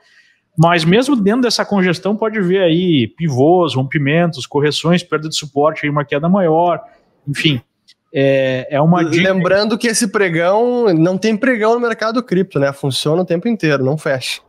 mas mesmo dentro dessa congestão pode ver aí pivôs, rompimentos, correções, perda de suporte, aí uma queda maior, enfim. É, é uma dica... Lembrando que esse pregão não tem pregão no mercado cripto, né? Funciona o tempo inteiro, não fecha.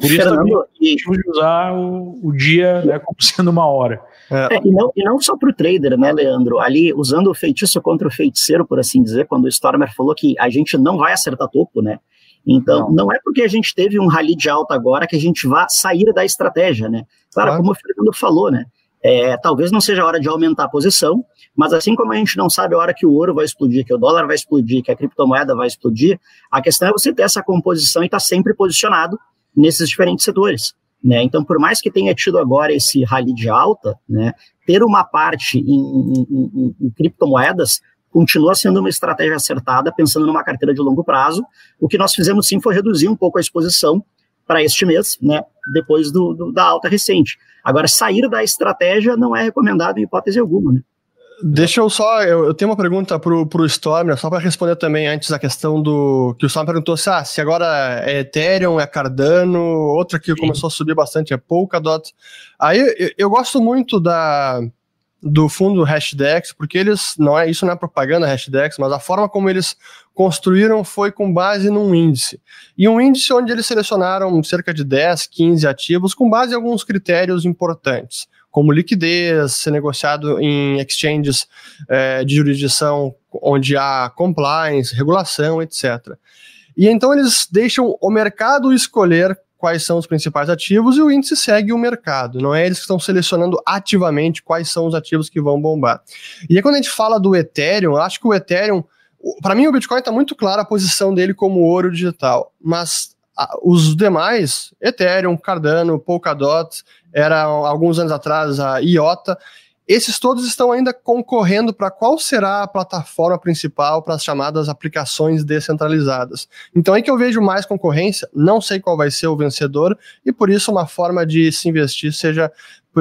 Por isso Fernando, também e... usar o, o dia né, como sendo uma hora. É. É, e, não, e não só para o trader, né, Leandro? Ali, usando o feitiço contra o feiticeiro, por assim dizer, quando o Stormer falou que a gente não vai acertar topo, né? Então, não. não é porque a gente teve um rally de alta agora que a gente vá sair da estratégia, né? Claro, claro. como o Fernando falou, né? É, talvez não seja a hora de aumentar a posição, mas assim como a gente não sabe a hora que o ouro vai explodir, que o dólar vai explodir, que a criptomoeda vai explodir, a questão é você ter essa composição e estar tá sempre posicionado nesses diferentes setores. Né? Então, por mais que tenha tido agora esse rally de alta, né, ter uma parte em, em, em, em criptomoedas continua sendo uma estratégia acertada, pensando numa carteira de longo prazo. O que nós fizemos sim foi reduzir um pouco a exposição para este mês, né, depois do, do, da alta recente. Agora, sair da estratégia não é recomendado em hipótese alguma. Né? Deixa eu só, eu, eu, tenho uma pergunta pro, pro Stormer, só para responder também antes a questão do, que o Stormer perguntou se, ah, se agora é Ethereum, é Cardano, outra que Sim. começou a subir bastante é Polkadot. Aí eu, eu, gosto muito da, do fundo Hashdex, porque eles, não é isso não é propaganda Hashdex, mas a forma como eles construíram foi com base num índice. E um índice onde eles selecionaram cerca de 10, 15 ativos com base em alguns critérios importantes como liquidez, ser negociado em exchanges é, de jurisdição onde há compliance, regulação, etc. E então eles deixam o mercado escolher quais são os principais ativos e o índice segue o mercado, não é eles que estão selecionando ativamente quais são os ativos que vão bombar. E aí quando a gente fala do Ethereum, eu acho que o Ethereum, para mim o Bitcoin está muito clara a posição dele como ouro digital, mas os demais, Ethereum, Cardano, Polkadot, era alguns anos atrás a IOTA, esses todos estão ainda concorrendo para qual será a plataforma principal para as chamadas aplicações descentralizadas. Então aí que eu vejo mais concorrência, não sei qual vai ser o vencedor, e por isso uma forma de se investir seja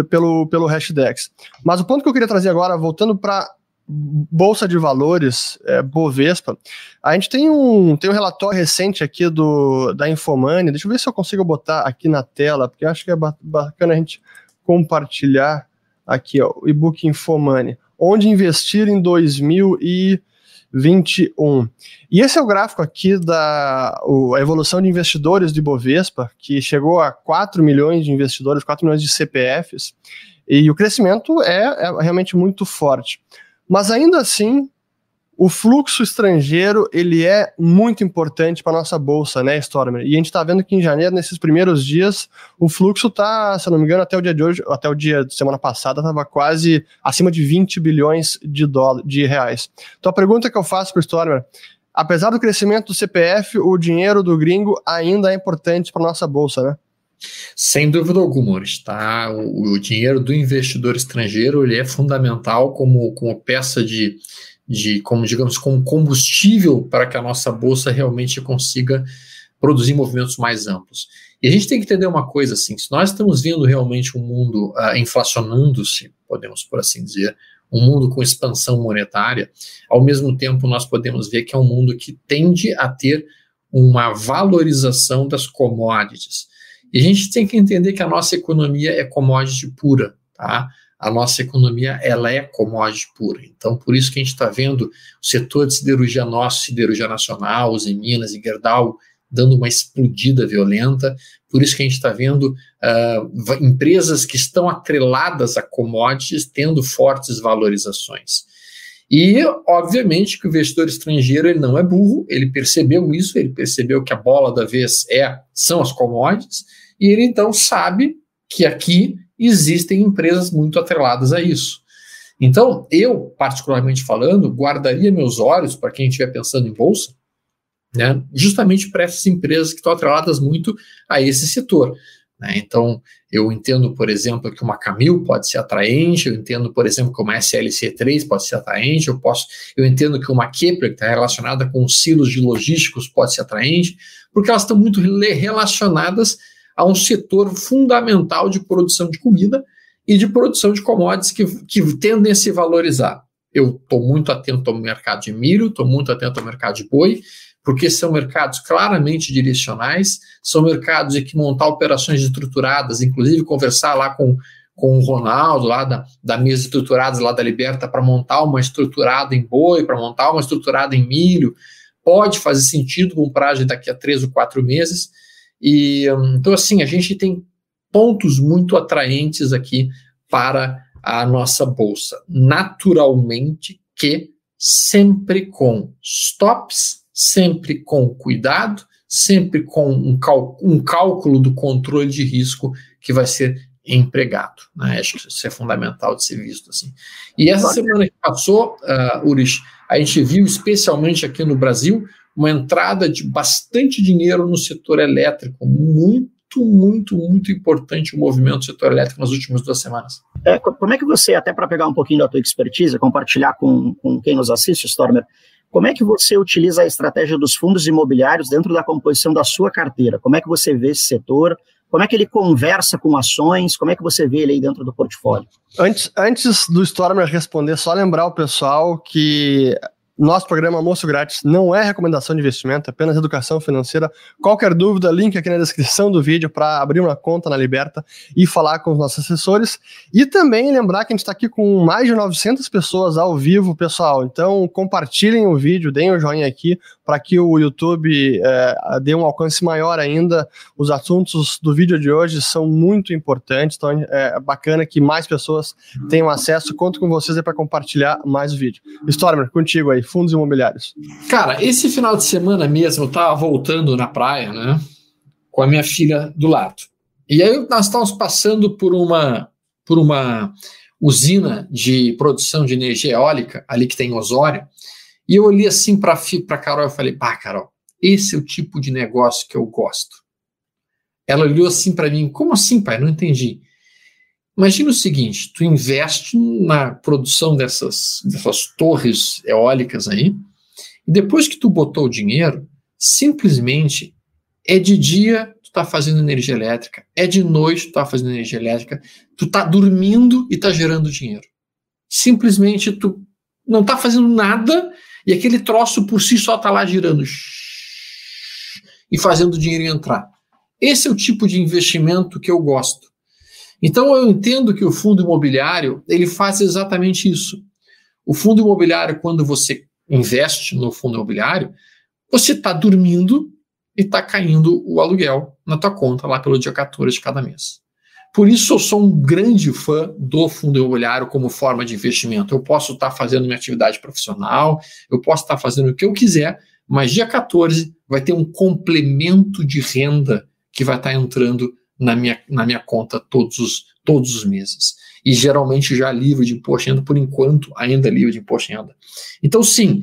pelo, pelo Hashdex. Mas o ponto que eu queria trazer agora, voltando para Bolsa de Valores, é, Bovespa, a gente tem um, tem um relatório recente aqui do, da Infomani, deixa eu ver se eu consigo botar aqui na tela, porque eu acho que é bacana a gente compartilhar aqui, ó, o e-book Infomani, onde investir em 2021. E esse é o gráfico aqui da o, a evolução de investidores de Bovespa, que chegou a 4 milhões de investidores, 4 milhões de CPFs, e o crescimento é, é realmente muito forte. Mas ainda assim, o fluxo estrangeiro ele é muito importante para nossa bolsa, né, Stormer? E a gente está vendo que em janeiro, nesses primeiros dias, o fluxo está, se eu não me engano, até o dia de hoje, até o dia de semana passada, estava quase acima de 20 bilhões de, dólares, de reais. Então a pergunta que eu faço para o Stormer, apesar do crescimento do CPF, o dinheiro do gringo ainda é importante para nossa bolsa, né? Sem dúvida alguma, está o, o, dinheiro do investidor estrangeiro ele é fundamental como, como peça de, de, como digamos, como combustível para que a nossa bolsa realmente consiga produzir movimentos mais amplos. E a gente tem que entender uma coisa assim: se nós estamos vendo realmente um mundo uh, inflacionando-se, podemos por assim dizer, um mundo com expansão monetária, ao mesmo tempo nós podemos ver que é um mundo que tende a ter uma valorização das commodities. E a gente tem que entender que a nossa economia é commodity pura, tá? A nossa economia, ela é commodity pura. Então, por isso que a gente está vendo o setor de siderurgia nosso, siderurgia nacional, os em Minas e Gerdau, dando uma explodida violenta. Por isso que a gente está vendo uh, empresas que estão atreladas a commodities tendo fortes valorizações. E, obviamente, que o investidor estrangeiro ele não é burro, ele percebeu isso, ele percebeu que a bola da vez é são as commodities, e ele então sabe que aqui existem empresas muito atreladas a isso. Então, eu, particularmente falando, guardaria meus olhos para quem estiver pensando em bolsa, né, justamente para essas empresas que estão atreladas muito a esse setor. Né? Então, eu entendo, por exemplo, que uma Camil pode ser atraente, eu entendo, por exemplo, que uma SLC3 pode ser atraente, eu, posso, eu entendo que uma Kepler, que está relacionada com os silos de logísticos, pode ser atraente, porque elas estão muito relacionadas a um setor fundamental de produção de comida e de produção de commodities que, que tendem a se valorizar. Eu estou muito atento ao mercado de milho, estou muito atento ao mercado de boi, porque são mercados claramente direcionais, são mercados em que montar operações estruturadas, inclusive conversar lá com, com o Ronaldo, lá da, da mesa estruturadas lá da Liberta, para montar uma estruturada em boi, para montar uma estruturada em milho, pode fazer sentido com prazo daqui a três ou quatro meses. E então, assim, a gente tem pontos muito atraentes aqui para a nossa bolsa. Naturalmente que sempre com stops, sempre com cuidado, sempre com um, um cálculo do controle de risco que vai ser empregado. Né? Acho que isso é fundamental de ser visto assim. E essa semana que passou, uh, Urish, a gente viu, especialmente aqui no Brasil, uma entrada de bastante dinheiro no setor elétrico, muito, muito, muito importante o movimento do setor elétrico nas últimas duas semanas. É, como é que você, até para pegar um pouquinho da tua expertise, compartilhar com, com quem nos assiste, Stormer, como é que você utiliza a estratégia dos fundos imobiliários dentro da composição da sua carteira? Como é que você vê esse setor? Como é que ele conversa com ações? Como é que você vê ele aí dentro do portfólio? Antes, antes do Stormer responder, só lembrar o pessoal que nosso programa Almoço Grátis não é recomendação de investimento, é apenas educação financeira. Qualquer dúvida, link aqui na descrição do vídeo para abrir uma conta na Liberta e falar com os nossos assessores. E também lembrar que a gente está aqui com mais de 900 pessoas ao vivo, pessoal. Então compartilhem o vídeo, deem o um joinha aqui para que o YouTube é, dê um alcance maior ainda. Os assuntos do vídeo de hoje são muito importantes, então é bacana que mais pessoas tenham acesso. Conto com vocês para compartilhar mais o vídeo. Stormer, contigo aí fundos imobiliários? Cara, esse final de semana mesmo eu tava voltando na praia, né? Com a minha filha do lado. E aí nós estávamos passando por uma, por uma usina de produção de energia eólica, ali que tem Osório, e eu olhei assim para a Carol e falei: pá, Carol, esse é o tipo de negócio que eu gosto. Ela olhou assim para mim: como assim, pai? Não entendi. Imagina o seguinte: tu investe na produção dessas, dessas torres eólicas aí, e depois que tu botou o dinheiro, simplesmente é de dia tu tá fazendo energia elétrica, é de noite tu tá fazendo energia elétrica, tu tá dormindo e tá gerando dinheiro. Simplesmente tu não tá fazendo nada e aquele troço por si só tá lá girando e fazendo o dinheiro entrar. Esse é o tipo de investimento que eu gosto. Então eu entendo que o fundo imobiliário ele faz exatamente isso. O fundo imobiliário, quando você investe no fundo imobiliário, você está dormindo e está caindo o aluguel na tua conta lá pelo dia 14 de cada mês. Por isso eu sou um grande fã do fundo imobiliário como forma de investimento. Eu posso estar tá fazendo minha atividade profissional, eu posso estar tá fazendo o que eu quiser, mas dia 14 vai ter um complemento de renda que vai estar tá entrando na minha, na minha conta todos os, todos os meses. E geralmente já livre de imposto de renda, por enquanto ainda livre de imposto de renda. Então, sim,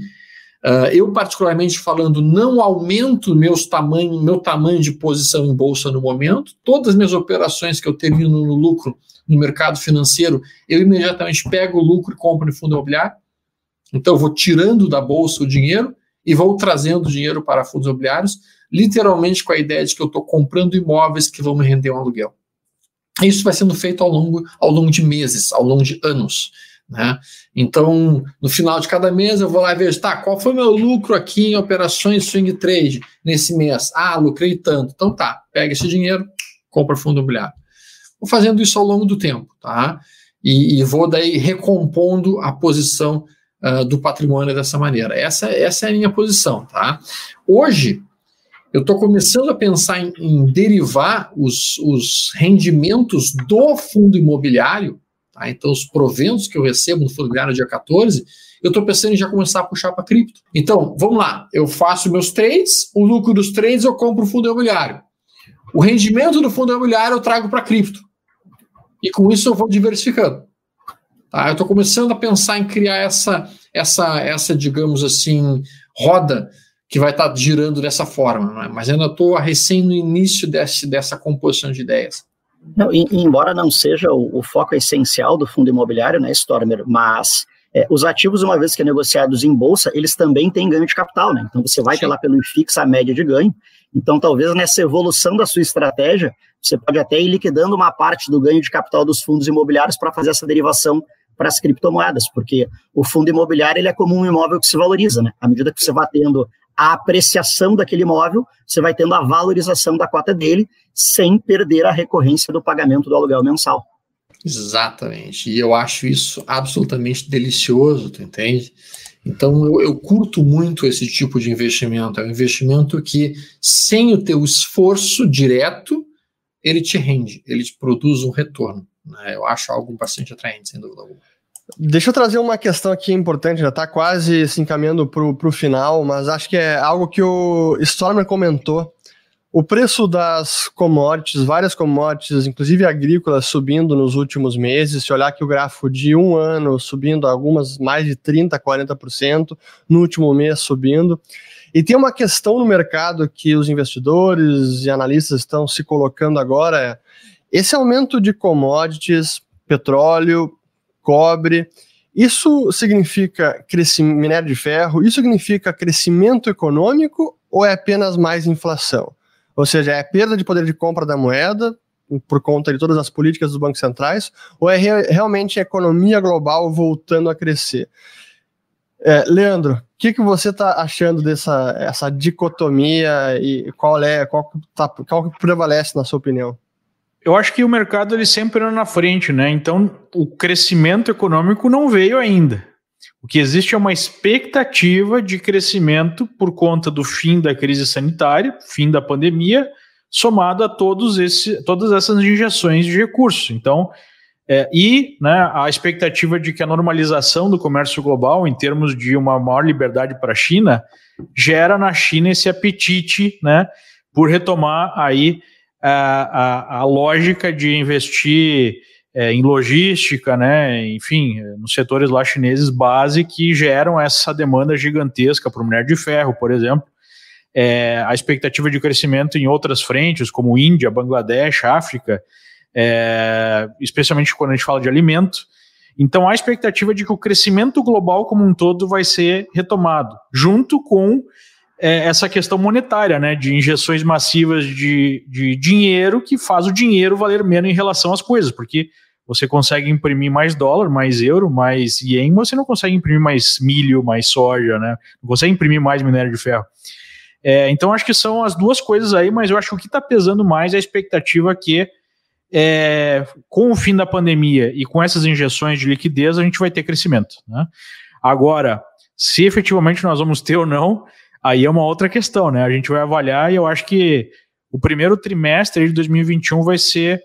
uh, eu particularmente falando, não aumento meus tamanho, meu tamanho de posição em bolsa no momento. Todas as minhas operações que eu termino no lucro no mercado financeiro, eu imediatamente pego o lucro e compro no fundo imobiliário. Então, eu vou tirando da bolsa o dinheiro e vou trazendo dinheiro para fundos imobiliários literalmente com a ideia de que eu estou comprando imóveis que vão me render um aluguel. Isso vai sendo feito ao longo, ao longo de meses, ao longo de anos. Né? Então, no final de cada mês, eu vou lá e vejo, tá, qual foi meu lucro aqui em operações swing trade nesse mês? Ah, lucrei tanto. Então tá, pega esse dinheiro, compra fundo imobiliário. Vou fazendo isso ao longo do tempo, tá? E, e vou daí recompondo a posição uh, do patrimônio dessa maneira. Essa, essa é a minha posição, tá? Hoje, eu estou começando a pensar em, em derivar os, os, rendimentos do fundo imobiliário, tá? então os proventos que eu recebo no fundo imobiliário dia 14, eu estou pensando em já começar a puxar para cripto. Então, vamos lá, eu faço meus trades, o lucro dos trades eu compro o fundo imobiliário. O rendimento do fundo imobiliário eu trago para cripto. E com isso eu vou diversificando. Tá? Eu estou começando a pensar em criar essa, essa, essa, digamos assim, roda que vai estar tá girando dessa forma, é? mas ainda estou recém no início desse, dessa composição de ideias. Não, e, embora não seja o, o, foco essencial do fundo imobiliário, né, Stormer, mas é, os ativos, uma vez que é negociados em bolsa, eles também têm ganho de capital, né? Então você vai Sim. ter lá pelo IFIX a média de ganho. Então, talvez nessa evolução da sua estratégia, você pode até ir liquidando uma parte do ganho de capital dos fundos imobiliários para fazer essa derivação para as criptomoedas, porque o fundo imobiliário ele é como um imóvel que se valoriza, né? À medida que você vai tendo a apreciação daquele imóvel, você vai tendo a valorização da cota dele, sem perder a recorrência do pagamento do aluguel mensal. Exatamente. E eu acho isso absolutamente delicioso, tu entende? Então eu, eu, curto muito esse tipo de investimento. É um investimento que, sem o teu esforço direto, ele te rende, ele te produz um retorno. Né? Eu acho algo bastante atraente, sem dúvida alguma. Deixa eu trazer uma questão aqui importante, já está quase se encaminhando para o final, mas acho que é algo que o Stormer comentou o preço das commodities, várias commodities, inclusive agrícolas, subindo nos últimos meses. Se olhar aqui o gráfico de um ano, subindo algumas mais de 30%, 40%, no último mês subindo. E tem uma questão no mercado que os investidores e analistas estão se colocando agora: é esse aumento de commodities, petróleo, cobre, isso significa minério de ferro, isso significa crescimento econômico ou é apenas mais inflação? Ou seja, é perda de poder de compra da moeda por conta de todas as políticas dos bancos centrais, ou é re realmente a economia global voltando a crescer? É, Leandro, o que, que você está achando dessa essa dicotomia e qual é qual, tá, qual que prevalece na sua opinião? Eu acho que o mercado ele sempre anda na frente, né? Então o crescimento econômico não veio ainda. O que existe é uma expectativa de crescimento por conta do fim da crise sanitária, fim da pandemia, somado a todos esse, todas essas injeções de recursos. Então, é, e né, a expectativa de que a normalização do comércio global, em termos de uma maior liberdade para a China, gera na China esse apetite né, por retomar aí a, a, a lógica de investir é, em logística, né, enfim, nos setores lá chineses base que geram essa demanda gigantesca para o minério de ferro, por exemplo. É, a expectativa de crescimento em outras frentes, como Índia, Bangladesh, África, é, especialmente quando a gente fala de alimento. Então, há a expectativa de que o crescimento global como um todo vai ser retomado, junto com é, essa questão monetária, né, de injeções massivas de, de dinheiro que faz o dinheiro valer menos em relação às coisas, porque você consegue imprimir mais dólar, mais euro, mais ien, você não consegue imprimir mais milho, mais soja, né? Não consegue imprimir mais minério de ferro. É, então, acho que são as duas coisas aí, mas eu acho que o que está pesando mais é a expectativa que, é, com o fim da pandemia e com essas injeções de liquidez, a gente vai ter crescimento. Né? Agora, se efetivamente nós vamos ter ou não, aí é uma outra questão, né? A gente vai avaliar e eu acho que o primeiro trimestre de 2021 vai ser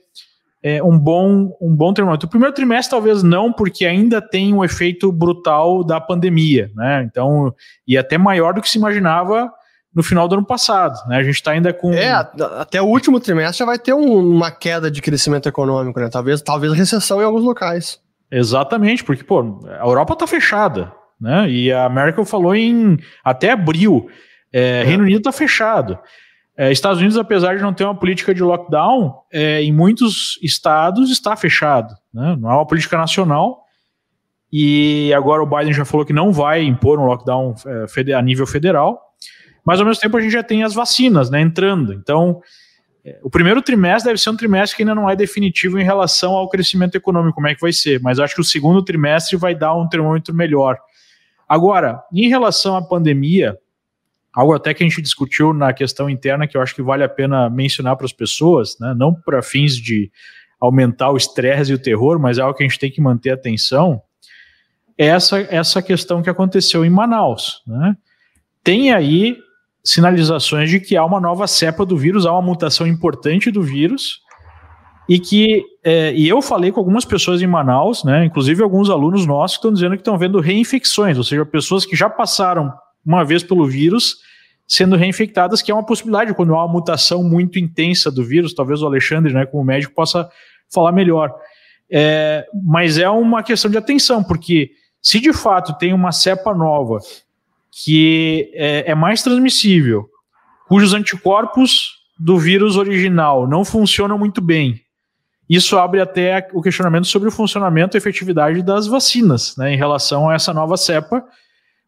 é, um bom um bom termômetro. O primeiro trimestre talvez não, porque ainda tem um efeito brutal da pandemia, né? Então, e até maior do que se imaginava no final do ano passado, né? A gente está ainda com é até o último trimestre já vai ter um, uma queda de crescimento econômico, né? Talvez talvez recessão em alguns locais. Exatamente, porque pô, a Europa está fechada, né? E a Merkel falou em até abril. É, é. Reino Unido está fechado. É, Estados Unidos, apesar de não ter uma política de lockdown, é, em muitos estados está fechado. Né? Não é uma política nacional. E agora o Biden já falou que não vai impor um lockdown é, a nível federal. Mas ao mesmo tempo a gente já tem as vacinas né, entrando. Então, é, o primeiro trimestre deve ser um trimestre que ainda não é definitivo em relação ao crescimento econômico, como é que vai ser. Mas acho que o segundo trimestre vai dar um termômetro melhor. Agora, em relação à pandemia, algo até que a gente discutiu na questão interna que eu acho que vale a pena mencionar para as pessoas, né? não para fins de aumentar o estresse e o terror, mas é algo que a gente tem que manter atenção, é essa, essa questão que aconteceu em Manaus. Né? Tem aí sinalizações de que há uma nova cepa do vírus, há uma mutação importante do vírus, e que é, e eu falei com algumas pessoas em Manaus, né, inclusive alguns alunos nossos que estão dizendo que estão vendo reinfecções, ou seja, pessoas que já passaram uma vez pelo vírus sendo reinfectadas, que é uma possibilidade quando há uma mutação muito intensa do vírus. Talvez o Alexandre, né, como médico, possa falar melhor. É, mas é uma questão de atenção, porque se de fato tem uma cepa nova que é, é mais transmissível, cujos anticorpos do vírus original não funcionam muito bem, isso abre até o questionamento sobre o funcionamento e efetividade das vacinas, né, em relação a essa nova cepa,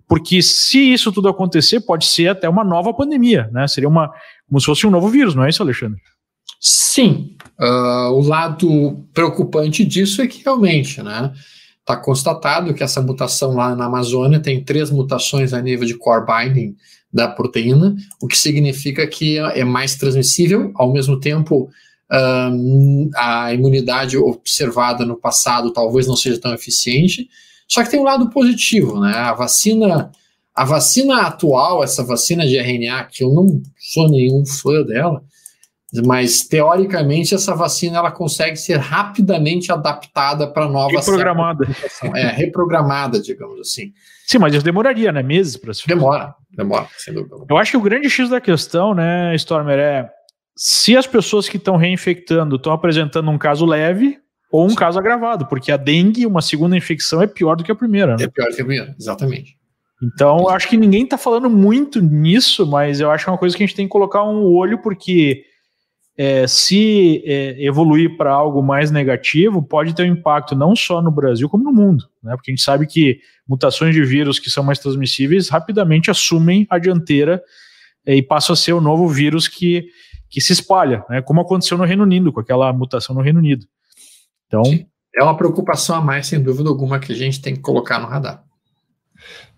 porque se isso tudo acontecer, pode ser até uma nova pandemia, né? Seria uma como se fosse um novo vírus, não é isso, Alexandre? Sim. Uh, o lado preocupante disso é que realmente, né? Está constatado que essa mutação lá na Amazônia tem três mutações a nível de core binding da proteína, o que significa que é mais transmissível, ao mesmo tempo um, a imunidade observada no passado talvez não seja tão eficiente, só que tem um lado positivo, né? A vacina, a vacina atual, essa vacina de RNA, que eu não sou nenhum fã dela, mas teoricamente essa vacina ela consegue ser rapidamente adaptada para nova reprogramada. é reprogramada digamos assim. Sim mas isso demoraria né? Meses para se demora demora sem dúvida eu acho que o grande x da questão né Stormer é se as pessoas que estão reinfectando estão apresentando um caso leve ou um Sim. caso agravado, porque a dengue, uma segunda infecção, é pior do que a primeira. Né? É pior do que a primeira, exatamente. Então, acho que ninguém está falando muito nisso, mas eu acho que é uma coisa que a gente tem que colocar um olho, porque é, se é, evoluir para algo mais negativo, pode ter um impacto não só no Brasil, como no mundo. Né? Porque a gente sabe que mutações de vírus que são mais transmissíveis rapidamente assumem a dianteira é, e passam a ser o novo vírus que que se espalha, né, como aconteceu no Reino Unido, com aquela mutação no Reino Unido. Então. É uma preocupação a mais, sem dúvida alguma, que a gente tem que colocar no radar.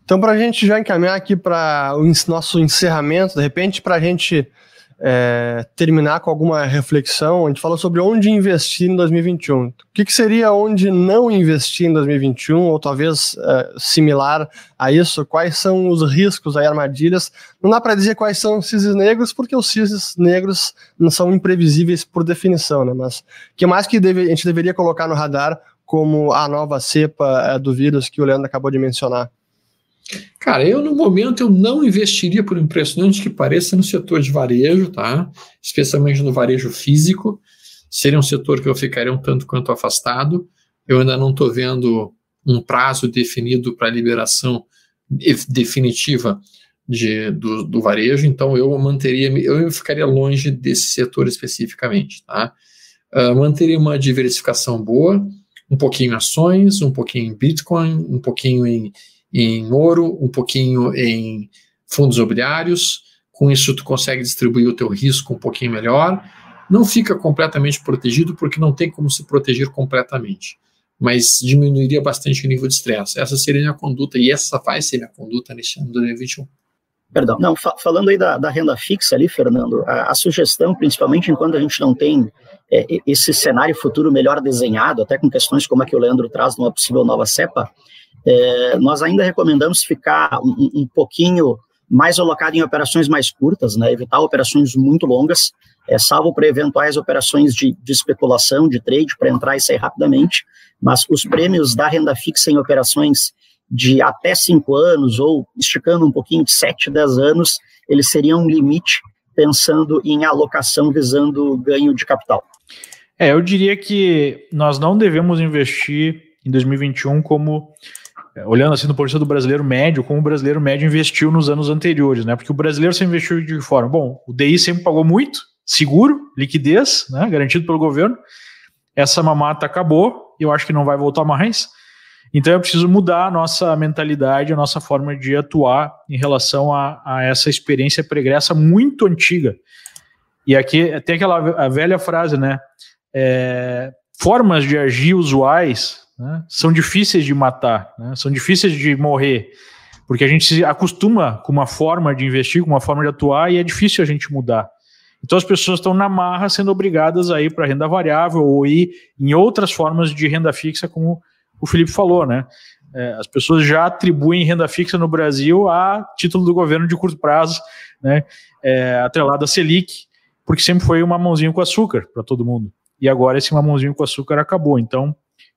Então, para a gente já encaminhar aqui para o nosso encerramento, de repente, para a gente é, terminar com alguma reflexão, a gente falou sobre onde investir em 2021. O que, que seria onde não investir em 2021, ou talvez é, similar a isso? Quais são os riscos e armadilhas? Não dá para dizer quais são os cisnes negros, porque os cisnes negros não são imprevisíveis por definição, né? Mas o que mais que deve, a gente deveria colocar no radar como a nova cepa é, do vírus que o Leandro acabou de mencionar? Cara, eu no momento eu não investiria, por impressionante que pareça, no setor de varejo, tá? Especialmente no varejo físico. Seria um setor que eu ficaria um tanto quanto afastado. Eu ainda não estou vendo um prazo definido para liberação definitiva de, do, do, varejo, então eu manteria, eu ficaria longe desse setor especificamente, tá? Uh, manteria uma diversificação boa, um pouquinho em ações, um pouquinho em Bitcoin, um pouquinho em em ouro, um pouquinho em fundos imobiliários. Com isso, tu consegue distribuir o teu risco um pouquinho melhor. Não fica completamente protegido, porque não tem como se proteger completamente, mas diminuiria bastante o nível de estresse. Essa seria a minha conduta, e essa vai ser a minha conduta neste ano de 2021. Perdão, não, fa falando aí da, da, renda fixa ali, Fernando, a, a, sugestão, principalmente enquanto a gente não tem é, esse cenário futuro melhor desenhado, até com questões como a que o Leandro traz numa possível nova cepa, é, nós ainda recomendamos ficar um, um, pouquinho mais alocado em operações mais curtas, né, evitar operações muito longas, é, salvo para eventuais operações de, de especulação, de trade, para entrar e sair rapidamente, mas os prêmios da renda fixa em operações de até cinco anos, ou esticando um pouquinho de 7, 10 anos, eles seriam um limite pensando em alocação visando ganho de capital. É, eu diria que nós não devemos investir em 2021 como olhando assim no vista do brasileiro médio, como o brasileiro médio investiu nos anos anteriores, né? Porque o brasileiro sempre investiu de forma, bom, o DI sempre pagou muito, seguro, liquidez, né? Garantido pelo governo. Essa mamata acabou, eu acho que não vai voltar mais. Então é preciso mudar a nossa mentalidade, a nossa forma de atuar em relação a, a essa experiência pregressa muito antiga. E aqui tem aquela velha frase, né? É, formas de agir usuais né, são difíceis de matar, né, são difíceis de morrer, porque a gente se acostuma com uma forma de investir, com uma forma de atuar, e é difícil a gente mudar. Então as pessoas estão na marra sendo obrigadas a ir para renda variável ou ir em outras formas de renda fixa, como o Felipe falou, né? É, as pessoas já atribuem renda fixa no Brasil a título do governo de curto prazo, né? É, atrelado a Selic, porque sempre foi uma mãozinha com açúcar para todo mundo. E agora esse mamãozinho com açúcar acabou. Então,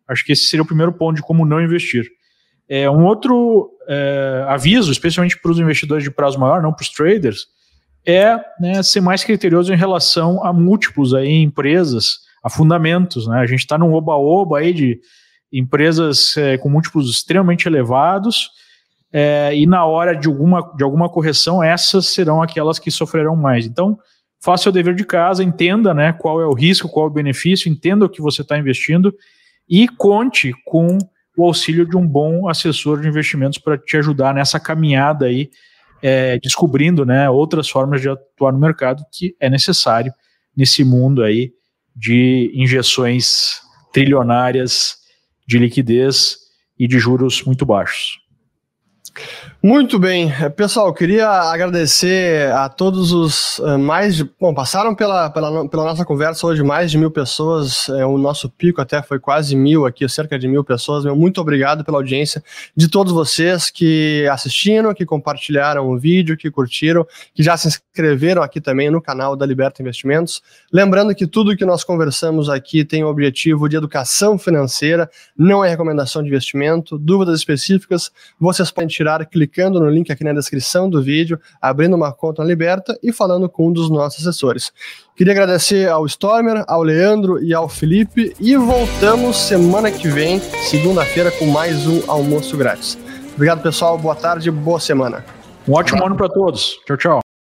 Acho que esse seria o primeiro ponto de como não investir. É, um outro é, aviso, especialmente para os investidores de prazo maior, não para os traders, é né, ser mais criterioso em relação a múltiplos aí, em empresas, a fundamentos. Né? A gente está num oba-oba aí de empresas é, com múltiplos extremamente elevados, é, e na hora de alguma, de alguma correção, essas serão aquelas que sofrerão mais. Então, faça o dever de casa, entenda né, qual é o risco, qual é o benefício, entenda o que você está investindo e conte com o auxílio de um bom assessor de investimentos para te ajudar nessa caminhada aí, é, descobrindo né, outras formas de atuar no mercado que é necessário nesse mundo aí de injeções trilionárias de liquidez e de juros muito baixos. Muito bem, pessoal, queria agradecer a todos os uh, mais de, bom, passaram pela, pela, pela, nossa conversa hoje mais de mil pessoas, é, o nosso pico até foi quase mil aqui, cerca de mil pessoas, meu, muito obrigado pela audiência de todos vocês que assistiram, que compartilharam o vídeo, que curtiram, que já se inscreveram aqui também no canal da Liberta Investimentos, lembrando que tudo que nós conversamos aqui tem o objetivo de educação financeira, não é recomendação de investimento, dúvidas específicas, vocês podem tirar clicando clicando no link aqui na descrição do vídeo, abrindo uma conta na Liberta e falando com um dos nossos assessores. Queria agradecer ao Stormer, ao Leandro e ao Felipe e voltamos semana que vem, segunda-feira, com mais um almoço grátis. Obrigado, pessoal. Boa tarde, boa semana. Um ótimo ano para todos. Tchau, tchau.